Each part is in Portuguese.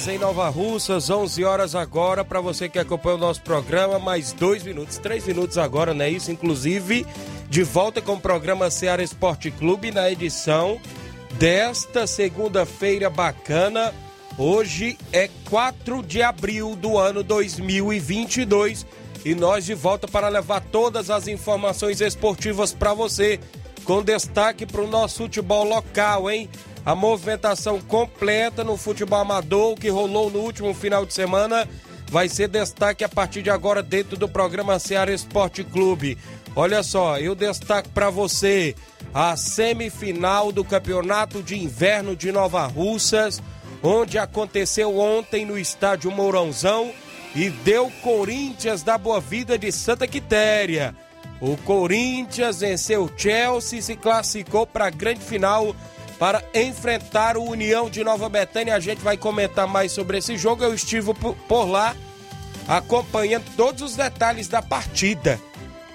Horas em Nova Russas, 11 horas agora para você que acompanha o nosso programa, mais dois minutos, três minutos agora, não é isso? Inclusive, de volta com o programa Ceará Esporte Clube na edição desta segunda-feira bacana. Hoje é 4 de abril do ano 2022 e nós de volta para levar todas as informações esportivas para você, com destaque para o nosso futebol local, hein? A movimentação completa no futebol amador que rolou no último final de semana vai ser destaque a partir de agora dentro do programa Ceará Esporte Clube. Olha só, eu destaco para você a semifinal do Campeonato de Inverno de Nova Russas, onde aconteceu ontem no estádio Mourãozão e deu Corinthians da Boa Vida de Santa Quitéria. O Corinthians venceu o Chelsea e se classificou para a grande final para enfrentar o União de Nova Betânia. A gente vai comentar mais sobre esse jogo. Eu estive por lá acompanhando todos os detalhes da partida.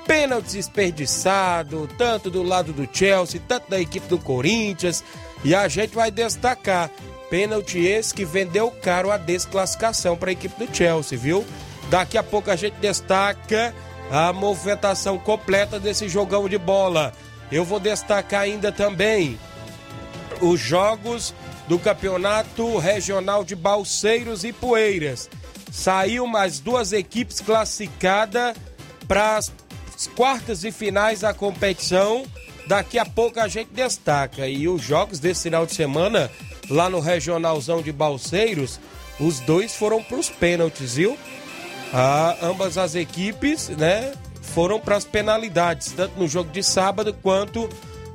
Pênalti desperdiçado, tanto do lado do Chelsea, tanto da equipe do Corinthians. E a gente vai destacar pênalti esse que vendeu caro a desclassificação para a equipe do Chelsea, viu? Daqui a pouco a gente destaca a movimentação completa desse jogão de bola. Eu vou destacar ainda também os jogos do Campeonato Regional de Balseiros e Poeiras. Saiu mais duas equipes classificadas para as quartas e finais da competição. Daqui a pouco a gente destaca. E os jogos desse final de semana, lá no Regionalzão de Balseiros, os dois foram para os pênaltis, viu? Ah, ambas as equipes, né, foram para as penalidades, tanto no jogo de sábado quanto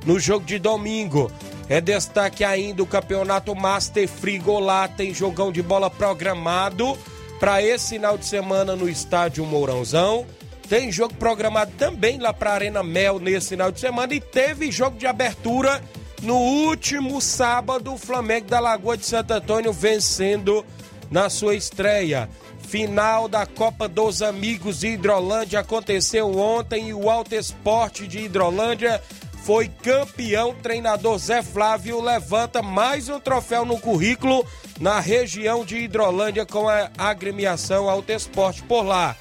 no jogo de domingo. É destaque ainda o campeonato Master Frigolá, tem jogão de bola programado para esse final de semana no estádio Mourãozão. Tem jogo programado também lá para Arena Mel nesse final de semana e teve jogo de abertura no último sábado, o Flamengo da Lagoa de Santo Antônio vencendo na sua estreia. Final da Copa dos Amigos de Hidrolândia aconteceu ontem e o Alto Esporte de Hidrolândia foi campeão. Treinador Zé Flávio levanta mais um troféu no currículo na região de Hidrolândia com a agremiação Alto Esporte por lá.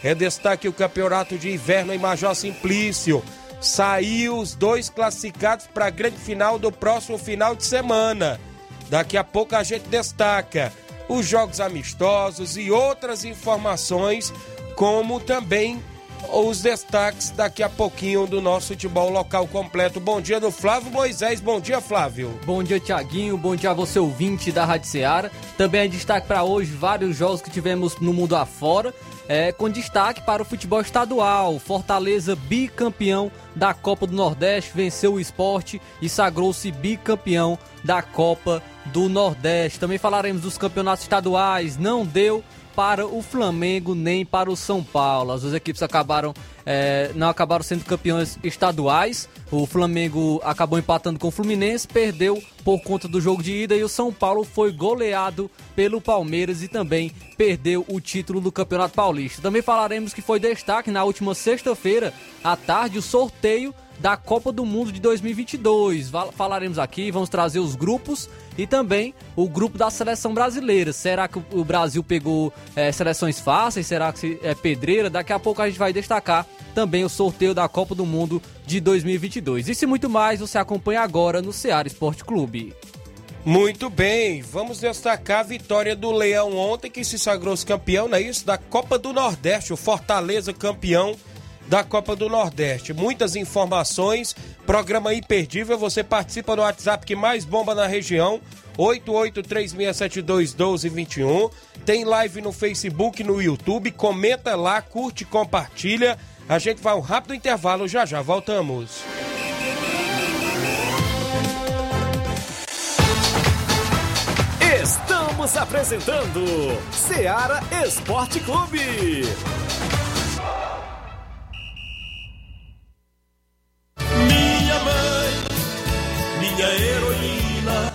É destaque o campeonato de inverno em Major Simplício. Saiu os dois classificados para a grande final do próximo final de semana. Daqui a pouco a gente destaca os jogos amistosos e outras informações, como também os destaques daqui a pouquinho do nosso futebol local completo. Bom dia do Flávio Moisés. Bom dia, Flávio. Bom dia, Tiaguinho. Bom dia a você, ouvinte da Rádio Ceará. Também é destaque para hoje vários jogos que tivemos no mundo afora. É, com destaque para o futebol estadual. Fortaleza, bicampeão da Copa do Nordeste, venceu o esporte e sagrou-se bicampeão da Copa do Nordeste. Também falaremos dos campeonatos estaduais. Não deu para o Flamengo nem para o São Paulo. As duas equipes acabaram é, não acabaram sendo campeões estaduais. O Flamengo acabou empatando com o Fluminense, perdeu por conta do jogo de ida e o São Paulo foi goleado pelo Palmeiras e também perdeu o título do Campeonato Paulista. Também falaremos que foi destaque na última sexta-feira à tarde o sorteio da Copa do Mundo de 2022. Falaremos aqui, vamos trazer os grupos e também o grupo da seleção brasileira. Será que o Brasil pegou é, seleções fáceis? Será que é pedreira? Daqui a pouco a gente vai destacar também o sorteio da Copa do Mundo de 2022. Isso e muito mais você acompanha agora no Ceará Esporte Clube. Muito bem, vamos destacar a vitória do Leão ontem, que se sagrou campeão, não é isso? Da Copa do Nordeste, o Fortaleza campeão da Copa do Nordeste. Muitas informações, programa imperdível, você participa no WhatsApp que mais bomba na região, 8836721221. Tem live no Facebook, no YouTube, comenta lá, curte, compartilha. A gente vai um rápido intervalo, já já voltamos. Estamos apresentando Seara Esporte Clube.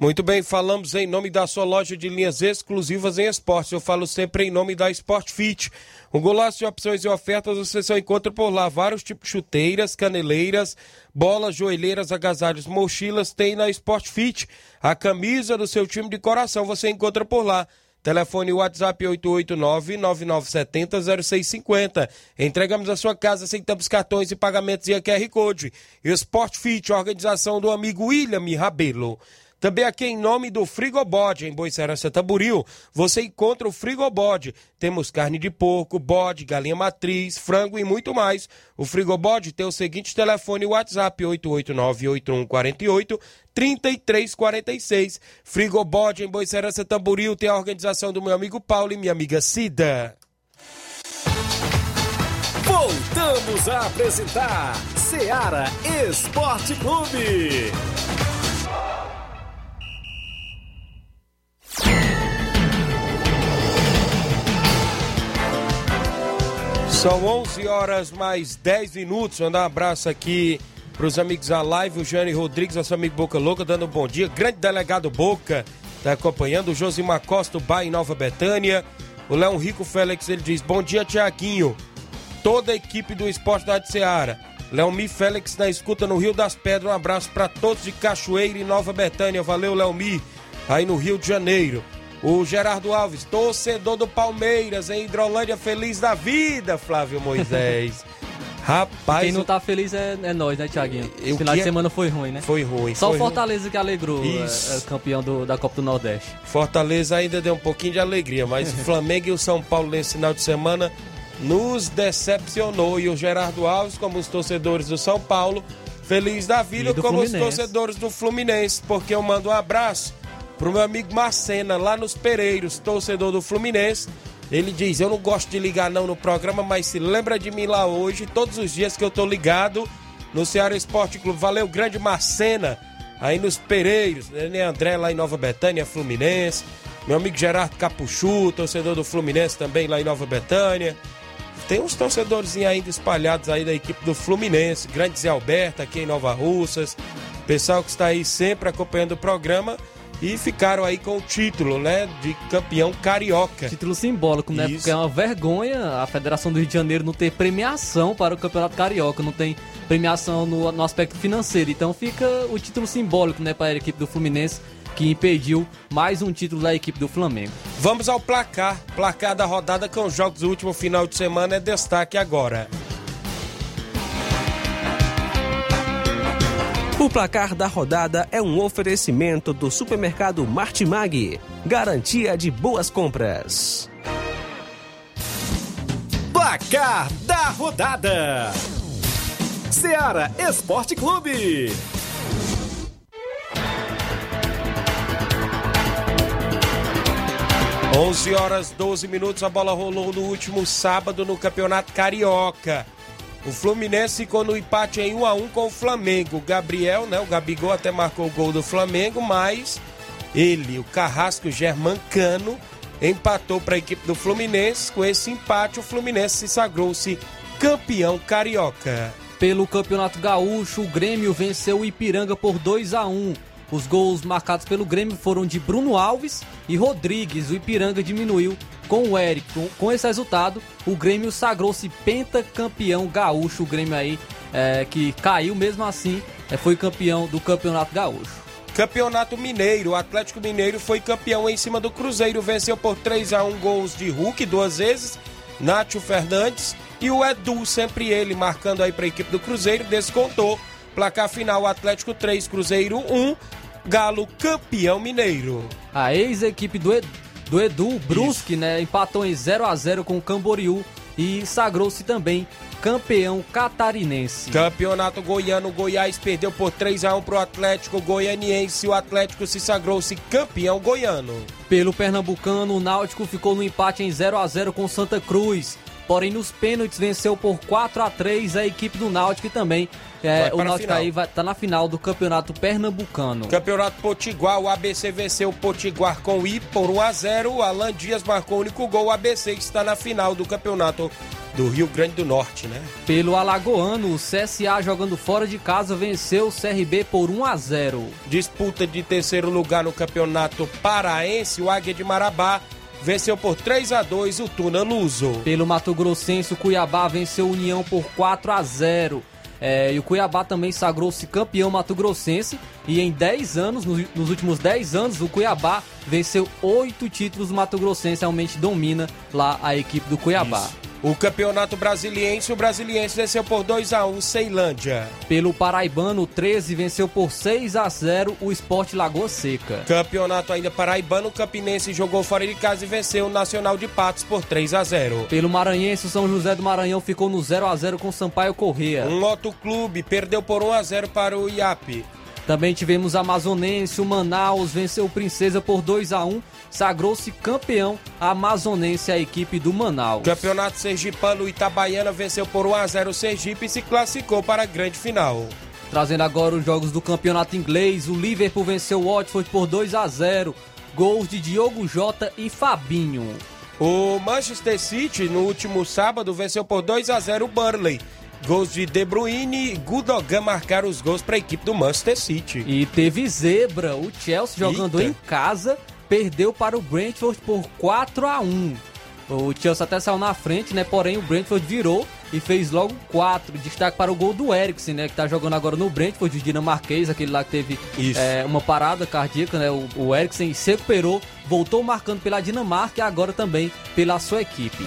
Muito bem, falamos em nome da sua loja de linhas exclusivas em esportes. Eu falo sempre em nome da Sport Fit. Um golaço de opções e ofertas você só encontra por lá. Vários tipos de chuteiras, caneleiras, bolas, joelheiras, agasalhos, mochilas tem na Sport Fit. A camisa do seu time de coração você encontra por lá. Telefone WhatsApp 889-9970-0650. Entregamos a sua casa, aceitamos cartões e pagamentos e a QR Code. Sport Fit, organização do amigo William Rabelo. Também aqui em nome do Frigobode, em Boicerança Tamburil, você encontra o Frigobode. Temos carne de porco, bode, galinha matriz, frango e muito mais. O Frigobode tem o seguinte telefone WhatsApp 889-8148-3346. Frigobode em Boicerança Tamburil tem a organização do meu amigo Paulo e minha amiga Cida. Voltamos a apresentar Seara Esporte Clube. São 11 horas mais 10 minutos. Mandar um abraço aqui para os amigos da live, o Jânio Rodrigues, nosso amigo Boca Louca, dando um bom dia. Grande delegado Boca, está acompanhando. O Josimar Costa, o Bar em Nova Betânia. O Leão Rico Félix, ele diz: Bom dia, Tiaguinho. Toda a equipe do Esporte da Seara. Leomi Félix na escuta no Rio das Pedras. Um abraço para todos de Cachoeira e Nova Betânia. Valeu, Leomi, aí no Rio de Janeiro. O Gerardo Alves, torcedor do Palmeiras, em Hidrolândia, feliz da vida, Flávio Moisés. Rapaz. Quem não tá feliz é, é nós, né, Tiaguinho? O final de semana foi ruim, né? Foi ruim. Só foi o Fortaleza ruim. que alegrou, é, é, campeão do, da Copa do Nordeste. Fortaleza ainda deu um pouquinho de alegria, mas o Flamengo e o São Paulo nesse final de semana nos decepcionou. E o Gerardo Alves, como os torcedores do São Paulo, feliz da vida, como Fluminense. os torcedores do Fluminense, porque eu mando um abraço pro meu amigo Marcena, lá nos Pereiros, torcedor do Fluminense. Ele diz: Eu não gosto de ligar não no programa, mas se lembra de mim lá hoje, todos os dias que eu tô ligado no Ceará Esporte Clube. Valeu, grande Marcena, aí nos Pereiros, né? André lá em Nova Betânia, Fluminense. Meu amigo Gerardo Capuchu, torcedor do Fluminense também lá em Nova Betânia. Tem uns torcedores ainda espalhados aí da equipe do Fluminense, grande Zé Alberto aqui em Nova Russas. Pessoal que está aí sempre acompanhando o programa e ficaram aí com o título, né, de campeão carioca. Título simbólico, né? Isso. Porque é uma vergonha a Federação do Rio de Janeiro não ter premiação para o Campeonato Carioca, não tem premiação no, no aspecto financeiro. Então fica o título simbólico, né, para a equipe do Fluminense que impediu mais um título da equipe do Flamengo. Vamos ao placar. Placar da rodada com os jogos do último final de semana é destaque agora. O placar da rodada é um oferecimento do supermercado Martimag. Garantia de boas compras. Placar da rodada: Seara Esporte Clube. Onze horas 12 minutos, a bola rolou no último sábado no Campeonato Carioca. O Fluminense ficou no empate em 1 a 1 com o Flamengo. Gabriel, né, o Gabigol até marcou o gol do Flamengo, mas ele, o Carrasco Germancano, empatou para a equipe do Fluminense. Com esse empate, o Fluminense se sagrou-se campeão carioca. Pelo Campeonato Gaúcho, o Grêmio venceu o Ipiranga por 2 a 1. Os gols marcados pelo Grêmio foram de Bruno Alves e Rodrigues. O Ipiranga diminuiu com o Eric. Com, esse resultado, o Grêmio sagrou-se pentacampeão gaúcho. O Grêmio aí é, que caiu mesmo assim, é, foi campeão do Campeonato Gaúcho. Campeonato Mineiro, o Atlético Mineiro foi campeão em cima do Cruzeiro, venceu por 3 a 1 gols de Hulk duas vezes, Nátio Fernandes e o Edu, sempre ele marcando aí para a equipe do Cruzeiro, descontou. Placar final Atlético 3, Cruzeiro 1, Galo campeão mineiro. A ex-equipe do, Edu, do Edu Brusque, né, empatou em 0 a 0 com o Camboriú e sagrou-se também campeão catarinense. Campeonato Goiano, Goiás perdeu por 3 a 1 para o Atlético Goianiense. O Atlético se sagrou-se campeão goiano. Pelo Pernambucano, o Náutico ficou no empate em 0 a 0 com Santa Cruz. Porém, nos pênaltis venceu por 4 a 3 a equipe do Náutico e também é, o Náutico aí vai, tá na final do Campeonato Pernambucano. Campeonato Potiguar, o ABC venceu o Potiguar com I por 1 a 0. O Alan Dias marcou o único gol. O ABC está na final do Campeonato do Rio Grande do Norte, né? Pelo Alagoano, o CSA jogando fora de casa venceu o CRB por 1 a 0. Disputa de terceiro lugar no Campeonato Paraense, o Águia de Marabá venceu por 3 a 2 o Tuna Luso. Pelo Mato Grossense, o Cuiabá venceu o União por 4 a 0. É, e o Cuiabá também sagrou-se campeão mato-grossense. E em 10 anos, nos, nos, últimos 10 anos, o Cuiabá venceu 8 títulos mato-grossense. Realmente domina lá a equipe do Cuiabá. Isso. O Campeonato Brasiliense, o Brasiliense venceu por 2 a 1 Ceilândia. Pelo Paraibano, o 13 venceu por 6 a 0 o Esporte Lagoa Seca. Campeonato ainda paraibano, o Campinense jogou fora de casa e venceu o Nacional de Patos por 3 a 0. Pelo Maranhense, o São José do Maranhão ficou no 0 a 0 com Sampaio Correia. Um outro clube perdeu por 1 a 0 para o IAP. Também tivemos Amazonense, o Manaus venceu o Princesa por 2 a 1 sagrou-se campeão amazonense a equipe do Manaus. Campeonato Sergipano, Itabaiana venceu por 1 a 0 o Sergipe e se classificou para a grande final. Trazendo agora os jogos do campeonato inglês, o Liverpool venceu o Watford por 2 a 0 gols de Diogo Jota e Fabinho. O Manchester City, no último sábado, venceu por 2 a 0 o Burnley. Gols de De Bruyne e Gudogan marcaram os gols para a equipe do Manchester City. E teve zebra, o Chelsea jogando Eita. em casa perdeu para o Brentford por 4 a 1. O Chelsea até saiu na frente, né? Porém, o Brentford virou e fez logo 4. Destaque para o gol do Eriksen, né? Que tá jogando agora no Brentford, o dinamarquês, aquele lá que teve é, uma parada cardíaca, né? O, o Eriksen se recuperou, voltou marcando pela Dinamarca e agora também pela sua equipe.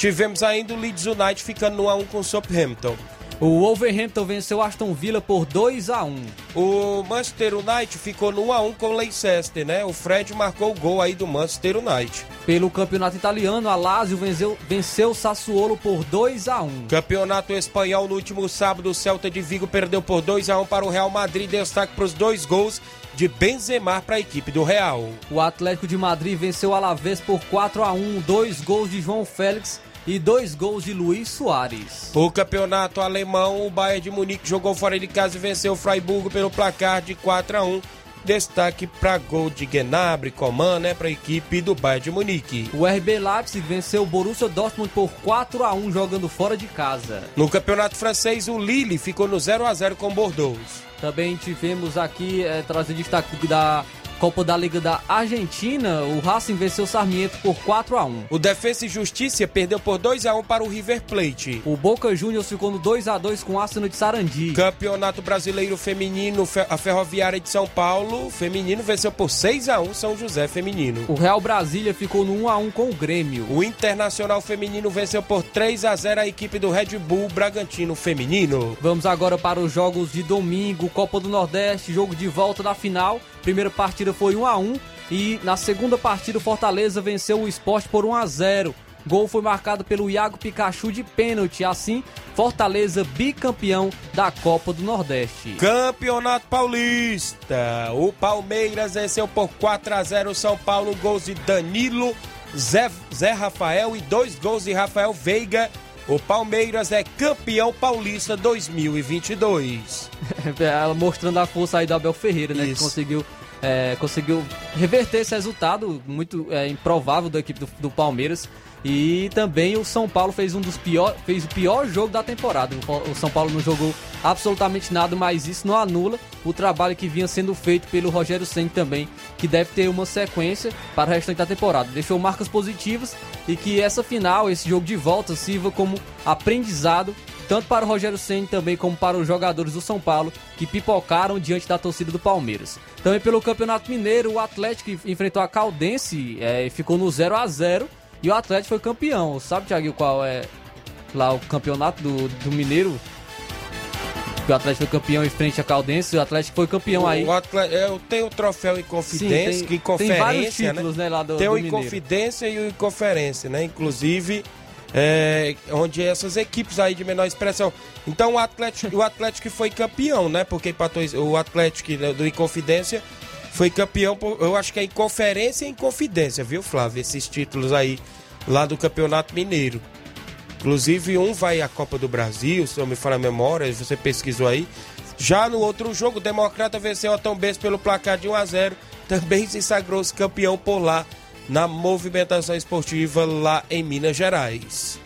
Tivemos ainda o Leeds United ficando no 1 com o Southampton. O Wolverhampton venceu Aston Villa por 2 a 1. O Manchester United ficou no 1 a 1 com o Leicester, né? O Fred marcou o gol aí do Manchester United. Pelo Campeonato Italiano, a Lazio venceu, venceu Sassuolo por 2 a 1. Campeonato Espanhol no último sábado, o Celta de Vigo perdeu por 2 a 1 para o Real Madrid, destaque para os dois gols de Benzema para a equipe do Real. O Atlético de Madrid venceu o Alavés por 4 a 1, dois gols de João Félix e dois gols de Luiz Soares. O campeonato alemão, o Bayern de Munique jogou fora de casa e venceu o Freiburg pelo placar de 4 a 1. Destaque para gol de Gnabry, Coman, né, para a equipe do Bayern de Munique. O RB Leipzig venceu o Borussia Dortmund por 4 a 1 jogando fora de casa. No campeonato francês, o Lille ficou no 0 a 0 com Bordeaux. Também tivemos aqui é, trazer destaque da Copa da Liga da Argentina, o Racing venceu o Sarmiento por 4 a 1. O Defensa e Justiça perdeu por 2 a 1 para o River Plate. O Boca Juniors ficou no 2 a 2 com o Arsenal de Sarandi. Campeonato Brasileiro Feminino, a Ferroviária de São Paulo, feminino venceu por 6 a 1 São José Feminino. O Real Brasília ficou no 1 a 1 com o Grêmio. O Internacional Feminino venceu por 3 a 0 a equipe do Red Bull Bragantino Feminino. Vamos agora para os jogos de domingo, Copa do Nordeste, jogo de volta da final. Primeira partida foi 1 a 1 e na segunda partida o Fortaleza venceu o Esporte por 1 a 0. Gol foi marcado pelo Iago Pikachu de pênalti. Assim, Fortaleza bicampeão da Copa do Nordeste. Campeonato Paulista. O Palmeiras venceu por 4 a 0 o São Paulo. Gols de Danilo, Zé, Zé Rafael e dois gols de Rafael Veiga. O Palmeiras é campeão paulista 2022. Mostrando a força aí do Abel Ferreira, né? Isso. Que conseguiu, é, conseguiu reverter esse resultado muito é, improvável da equipe do, do, Palmeiras. E também o São Paulo fez um dos pior, fez o pior jogo da temporada. O São Paulo não jogou absolutamente nada, mas isso não anula o trabalho que vinha sendo feito pelo Rogério Senna também, que deve ter uma sequência para o restante da temporada. Deixou marcas positivas e que essa final, esse jogo de volta, sirva como aprendizado tanto para o Rogério Senna também como para os jogadores do São Paulo que pipocaram diante da torcida do Palmeiras. Também pelo Campeonato Mineiro, o Atlético enfrentou a Caldense é, e ficou no 0 a 0 e o Atlético foi campeão. Sabe, Thiago, qual é lá o campeonato do, do Mineiro? o Atlético foi campeão em frente à Caldense, o Atlético foi campeão o aí. Atlético, é, tem o troféu em confidência, Sim, tem, que conferência, tem vários títulos, né, né lá do, Tem o em confidência e o em conferência, né? Inclusive, é, onde essas equipes aí de menor expressão. Então o Atlético, o Atlético foi campeão, né? Porque empatou, o Atlético do Inconfidência foi campeão, por, eu acho que é em conferência e em confidência, viu, Flávio? Esses títulos aí lá do Campeonato Mineiro. Inclusive, um vai à Copa do Brasil, se eu me falar a memória, você pesquisou aí. Já no outro jogo, o Democrata venceu a Tom Benz pelo placar de 1 a 0 Também se sagrou-se campeão por lá na movimentação esportiva lá em Minas Gerais.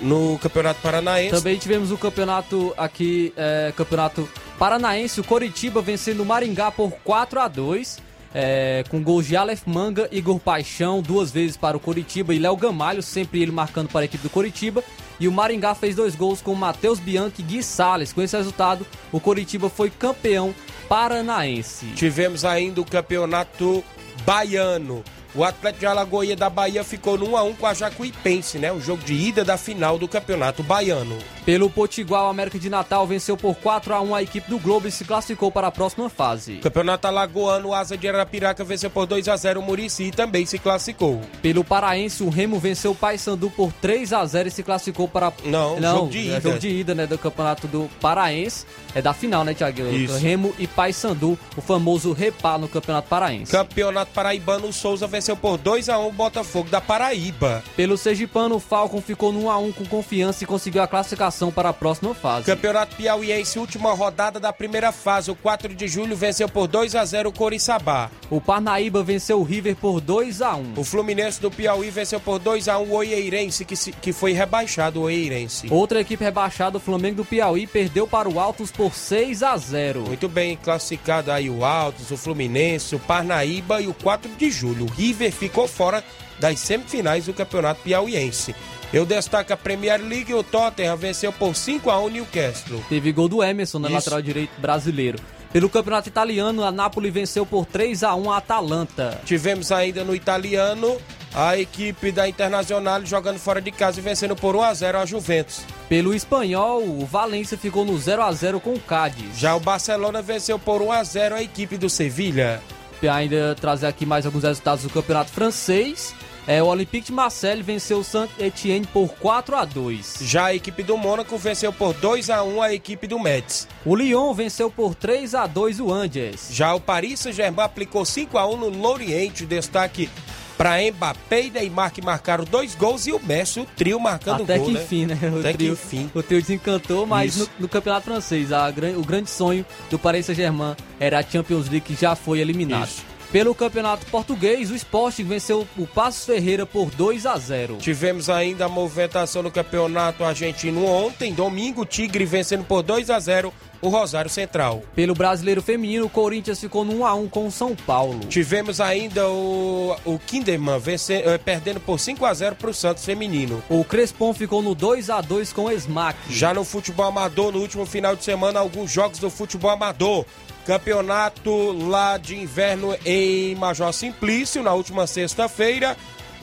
No Campeonato Paranaense. Também tivemos o campeonato aqui, é, Campeonato Paranaense, o Coritiba vencendo o Maringá por 4 a 2 é, com gols de Aleph Manga, Igor Paixão, duas vezes para o Coritiba e Léo Gamalho, sempre ele marcando para a equipe do Coritiba. E o Maringá fez dois gols com Matheus Bianchi e Gui Salles. Com esse resultado, o Coritiba foi campeão paranaense. Tivemos ainda o campeonato baiano. O Atlético de Alagoinha da Bahia ficou no 1x1 com a Jacuipense, né? O jogo de ida da final do Campeonato Baiano. Pelo Potiguar, o América de Natal venceu por 4x1 a equipe do Globo e se classificou para a próxima fase. Campeonato Alagoano, o Asa de Arapiraca venceu por 2x0 o Murici e também se classificou. Pelo Paraense, o Remo venceu o Paysandu por 3x0 e se classificou para... Não, Não jogo de ida. É jogo de ida, né? Do Campeonato do Paraense. É da final, né, Thiago? Remo e Paysandu, o famoso repá no Campeonato Paraense. Campeonato Paraibano, o Souza venceu venceu por 2 a 1 o Botafogo da Paraíba. Pelo Sergipano, o Falcon ficou no 1 a 1 com confiança e conseguiu a classificação para a próxima fase. Campeonato Piauiense, última rodada da primeira fase. O 4 de julho venceu por 2 a 0 o Coriçaba. O Parnaíba venceu o River por 2 a 1. O Fluminense do Piauí venceu por 2 a 1 o Oieirense, que, se, que foi rebaixado o Oieirense. Outra equipe rebaixada, o Flamengo do Piauí, perdeu para o Altos por 6 a 0. Muito bem classificado aí o Altos, o Fluminense, o Parnaíba e o 4 de julho. O River River ficou fora das semifinais do Campeonato Piauiense. Eu destaco a Premier League o Tottenham venceu por 5 a 1 Newcastle. Teve gol do Emerson na Isso. lateral direito brasileiro. Pelo Campeonato Italiano, a Napoli venceu por 3 a 1 a Atalanta. Tivemos ainda no italiano a equipe da Internacional jogando fora de casa e vencendo por 1 a 0 a Juventus. Pelo espanhol, o Valência ficou no 0 a 0 com o Cádiz. Já o Barcelona venceu por 1 a 0 a equipe do Sevilha ainda trazer aqui mais alguns resultados do campeonato francês. É, o Olympique de Marseille venceu o Saint-Etienne por 4 a 2. Já a equipe do Mônaco venceu por 2 a 1 a equipe do Metz. O Lyon venceu por 3 a 2 o Angers. Já o Paris Saint-Germain aplicou 5 a 1 no Lorient, destaque para Mbappé e Neymar que marcaram dois gols e o Messi, o trio marcando Até gol, que né? enfim, né? O Até trio, que enfim. O trio desencantou, mas no, no, campeonato francês, a, o grande sonho do Paris Saint-Germain era a Champions League que já foi eliminado. Isso. Pelo Campeonato Português, o Sporting venceu o Passos Ferreira por 2 a 0. Tivemos ainda a movimentação no Campeonato Argentino ontem, domingo, Tigre vencendo por 2 a 0 o Rosário Central. Pelo Brasileiro Feminino, o Corinthians ficou no 1 a 1 com o São Paulo. Tivemos ainda o, o Kinderman eh, perdendo por 5 a 0 para o Santos Feminino. O Crespon ficou no 2 a 2 com o Smack. Já no futebol amador, no último final de semana, alguns jogos do futebol amador. Campeonato lá de inverno em Major Simplício, na última sexta-feira.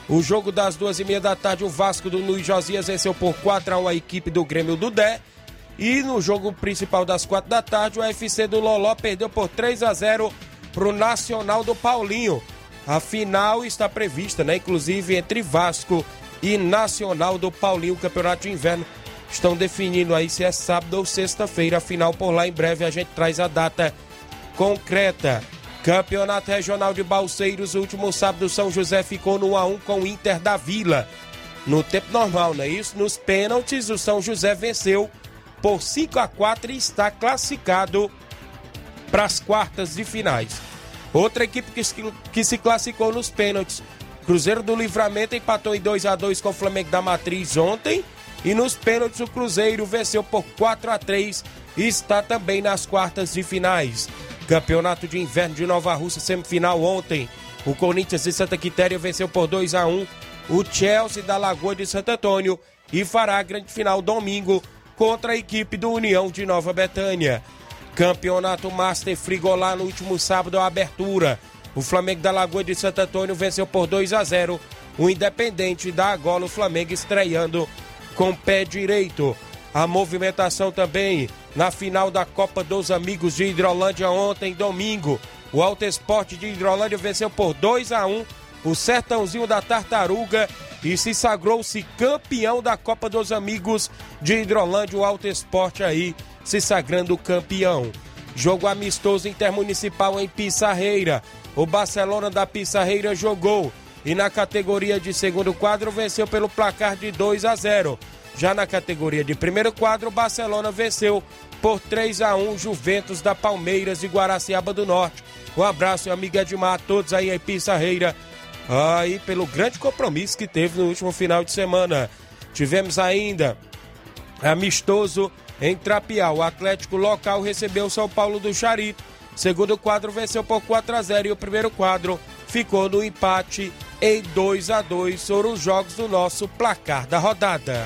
O jogo das duas e meia da tarde, o Vasco do Luiz Josias venceu por 4 a 1 a equipe do Grêmio do Dé. E no jogo principal das quatro da tarde, o UFC do Loló perdeu por 3 a 0 para o Nacional do Paulinho. A final está prevista, né? Inclusive entre Vasco e Nacional do Paulinho, campeonato de inverno. Estão definindo aí se é sábado ou sexta-feira. A final por lá em breve a gente traz a data concreta. Campeonato Regional de Balseiros, último sábado, São José ficou no 1x1 com o Inter da Vila. No tempo normal, não é isso? Nos pênaltis, o São José venceu por 5 a 4 e está classificado para as quartas de finais. Outra equipe que, que se classificou nos pênaltis. Cruzeiro do Livramento empatou em 2 a 2 com o Flamengo da Matriz ontem. E nos pênaltis, o Cruzeiro venceu por 4 a 3 está também nas quartas de finais. Campeonato de Inverno de Nova Rússia, semifinal ontem. O Corinthians de Santa Quitéria venceu por 2 a 1 o Chelsea da Lagoa de Santo Antônio e fará a grande final domingo contra a equipe do União de Nova Betânia. Campeonato Master Frigolá no último sábado, a abertura. O Flamengo da Lagoa de Santo Antônio venceu por 2 a 0 o Independente da Angola, o Flamengo estreando com pé direito. A movimentação também na final da Copa dos Amigos de Hidrolândia ontem, domingo. O Alto Esporte de Hidrolândia venceu por 2 a 1 o Sertãozinho da Tartaruga e se sagrou-se campeão da Copa dos Amigos de Hidrolândia, o Alto Esporte aí se sagrando campeão. Jogo amistoso intermunicipal em Pissarreira. O Barcelona da Pissarreira jogou e na categoria de segundo quadro venceu pelo placar de 2 a 0. Já na categoria de primeiro quadro, o Barcelona venceu por 3 a 1 Juventus da Palmeiras de Guaraciaba do Norte. Um abraço, amigo Edmar, a todos aí em Pissarreira aí pelo grande compromisso que teve no último final de semana. Tivemos ainda amistoso em Trapial. O Atlético local recebeu o São Paulo do Charito. Segundo quadro venceu por 4 a 0 e o primeiro quadro ficou no empate em 2 a 2 sobre os jogos do nosso placar da rodada.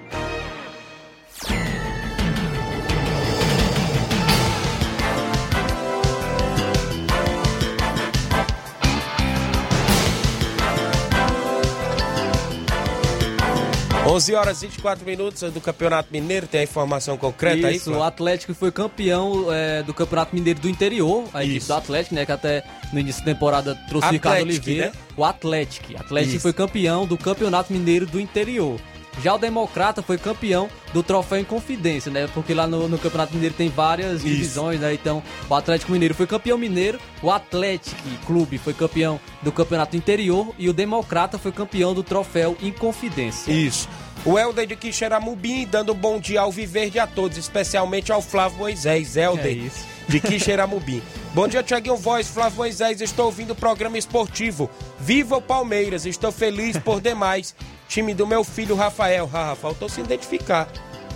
11 horas e 24 minutos do Campeonato Mineiro, tem a informação concreta Isso, aí? o Atlético foi campeão é, do Campeonato Mineiro do interior, a equipe Isso. do Atlético, né, que até no início da temporada trouxe o Atlético, Ricardo Oliveira. né? O Atlético. Atlético Isso. foi campeão do Campeonato Mineiro do interior. Já o Democrata foi campeão do troféu em confidência, né? Porque lá no, no Campeonato Mineiro tem várias divisões, né? Então, o Atlético Mineiro foi campeão mineiro, o Atlético Clube foi campeão do Campeonato Interior e o Democrata foi campeão do troféu em confidência. Isso. O Helder de Quixeramobim dando bom dia ao Viverde a todos, especialmente ao Flávio Moisés. Helder É isso. De Quixeramobim. bom dia, Tiaguinho Voz, Flávio Moisés. Estou ouvindo o programa esportivo. Viva o Palmeiras, estou feliz por demais. Time do meu filho Rafael. Ah, faltou se identificar.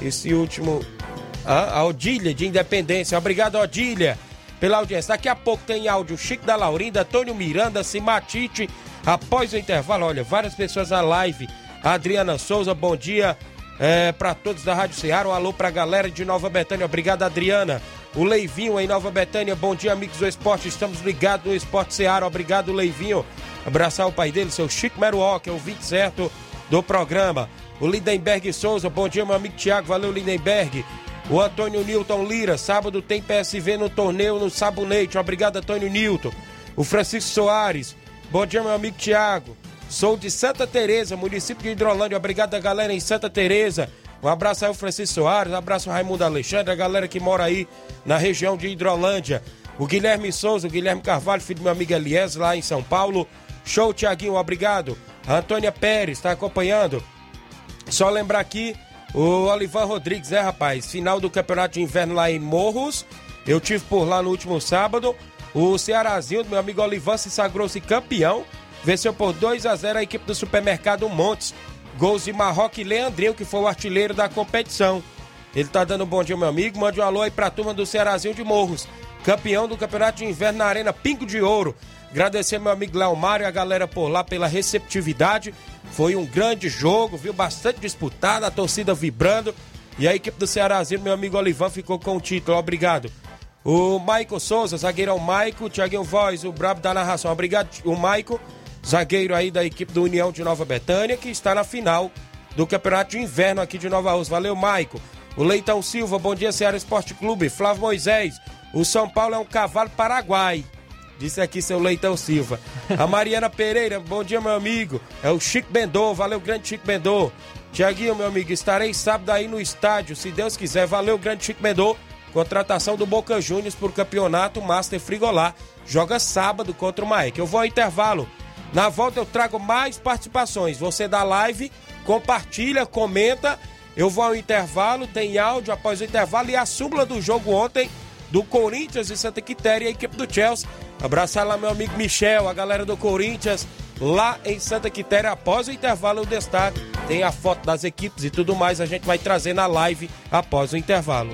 Esse último. Ah, a Odília de Independência. Obrigado, Odília, pela audiência. Daqui a pouco tem áudio Chico da Laurinda, Antônio Miranda, Simatite. Após o intervalo, olha, várias pessoas na live. Adriana Souza, bom dia é, para todos da Rádio Ceará. Um alô pra galera de Nova Betânia. Obrigado, Adriana. O Leivinho em Nova Betânia. Bom dia, amigos do esporte. Estamos ligados no Esporte Ceará. Obrigado, Leivinho. Abraçar o pai dele, seu Chico Meruó, que é o 20 certo do programa. O Lindenberg Souza. Bom dia, meu amigo Tiago. Valeu, Lindenberg. O Antônio Newton Lira. Sábado tem PSV no torneio no Sabonete. Obrigado, Antônio Newton. O Francisco Soares. Bom dia, meu amigo Tiago. Sou de Santa Teresa, município de Hidrolândia. Obrigado galera em Santa Teresa. Um abraço aí ao Francisco Soares, um abraço ao Raimundo Alexandre, a galera que mora aí na região de Hidrolândia. O Guilherme Souza, o Guilherme Carvalho, filho do meu amigo Elias, lá em São Paulo. Show, Tiaguinho, obrigado. A Antônia Pérez está acompanhando. Só lembrar aqui, o Olivan Rodrigues, é rapaz, final do campeonato de inverno lá em Morros. Eu tive por lá no último sábado. O Cearazinho, do meu amigo Olivan, se sagrou-se campeão. Venceu por 2 a 0 a equipe do supermercado Montes. Gols de Marroque e Leandrinho, que foi o artilheiro da competição. Ele tá dando um bom dia, meu amigo. Mande um alô aí pra turma do Cearazinho de Morros. Campeão do campeonato de inverno na Arena Pingo de Ouro. Agradecer meu amigo Léo Mário e a galera por lá pela receptividade. Foi um grande jogo, viu? Bastante disputado, a torcida vibrando. E a equipe do Cearazinho, meu amigo Olivan, ficou com o título. Obrigado. O Maico Souza, zagueirão Maico, Tiaguinho Voz, o brabo da narração. Obrigado, o Maico, zagueiro aí da equipe do União de Nova Betânia, que está na final do Campeonato de Inverno aqui de Nova Rússia. Valeu, Maico. O Leitão Silva, bom dia, Ceará Esporte Clube. Flávio Moisés, o São Paulo é um cavalo paraguai. Disse aqui seu Leitão Silva. A Mariana Pereira, bom dia, meu amigo. É o Chico Bendô, valeu, grande Chico Bendô. Tiaguinho, meu amigo, estarei sábado aí no estádio, se Deus quiser. Valeu, grande Chico Bendô. Contratação do Boca Juniors por campeonato Master Frigolá. Joga sábado contra o Maek. Eu vou ao intervalo. Na volta eu trago mais participações. Você da live, compartilha, comenta. Eu vou ao intervalo, tem áudio após o intervalo e a súmula do jogo ontem do Corinthians e Santa Quitéria e a equipe do Chelsea. Abraçar lá meu amigo Michel, a galera do Corinthians, lá em Santa Quitéria. Após o intervalo, o destaque tem a foto das equipes e tudo mais. A gente vai trazer na live após o intervalo.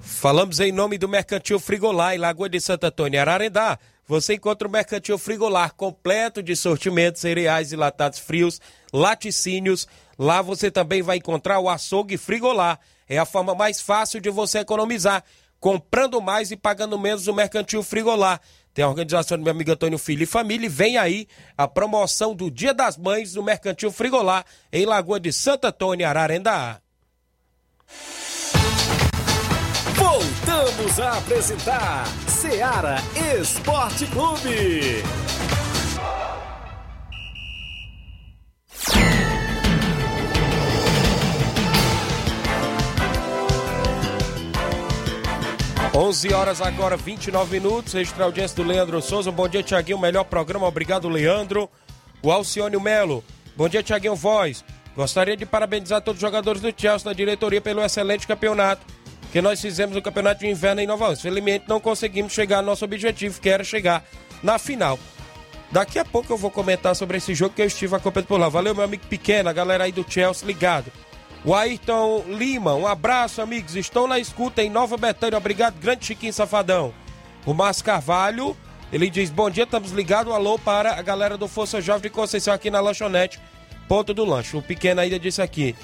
Falamos em nome do Mercantil Frigolar em Lagoa de Santo Antônio, Ararendá. Você encontra o Mercantil Frigolar completo de sortimentos, cereais e latados frios, laticínios. Lá você também vai encontrar o açougue Frigolar. É a forma mais fácil de você economizar, comprando mais e pagando menos no Mercantil Frigolar. Tem a organização do meu amigo Antônio Filho e Família e vem aí a promoção do Dia das Mães do Mercantil Frigolar em Lagoa de Santo Antônio, Ararendá. Voltamos a apresentar Seara Esporte Clube. 11 horas agora, 29 minutos. Registrar a audiência do Leandro Souza. Bom dia, Tiaguinho. Melhor programa. Obrigado, Leandro. O Alcione Melo. Bom dia, Tiaguinho Voz. Gostaria de parabenizar todos os jogadores do Chelsea na diretoria pelo excelente campeonato que nós fizemos no campeonato de inverno em Nova Orleans. Felizmente não conseguimos chegar ao nosso objetivo, que era chegar na final. Daqui a pouco eu vou comentar sobre esse jogo que eu estive acompanhando por lá. Valeu, meu amigo pequeno, a galera aí do Chelsea ligado. O Ayrton Lima, um abraço, amigos. Estou na escuta em Nova Betânia. Obrigado, grande Chiquinho Safadão. O Márcio Carvalho, ele diz: Bom dia, estamos ligados. Alô para a galera do Força Jovem de Conceição aqui na lanchonete, ponto do lanche. O pequeno ainda disse aqui: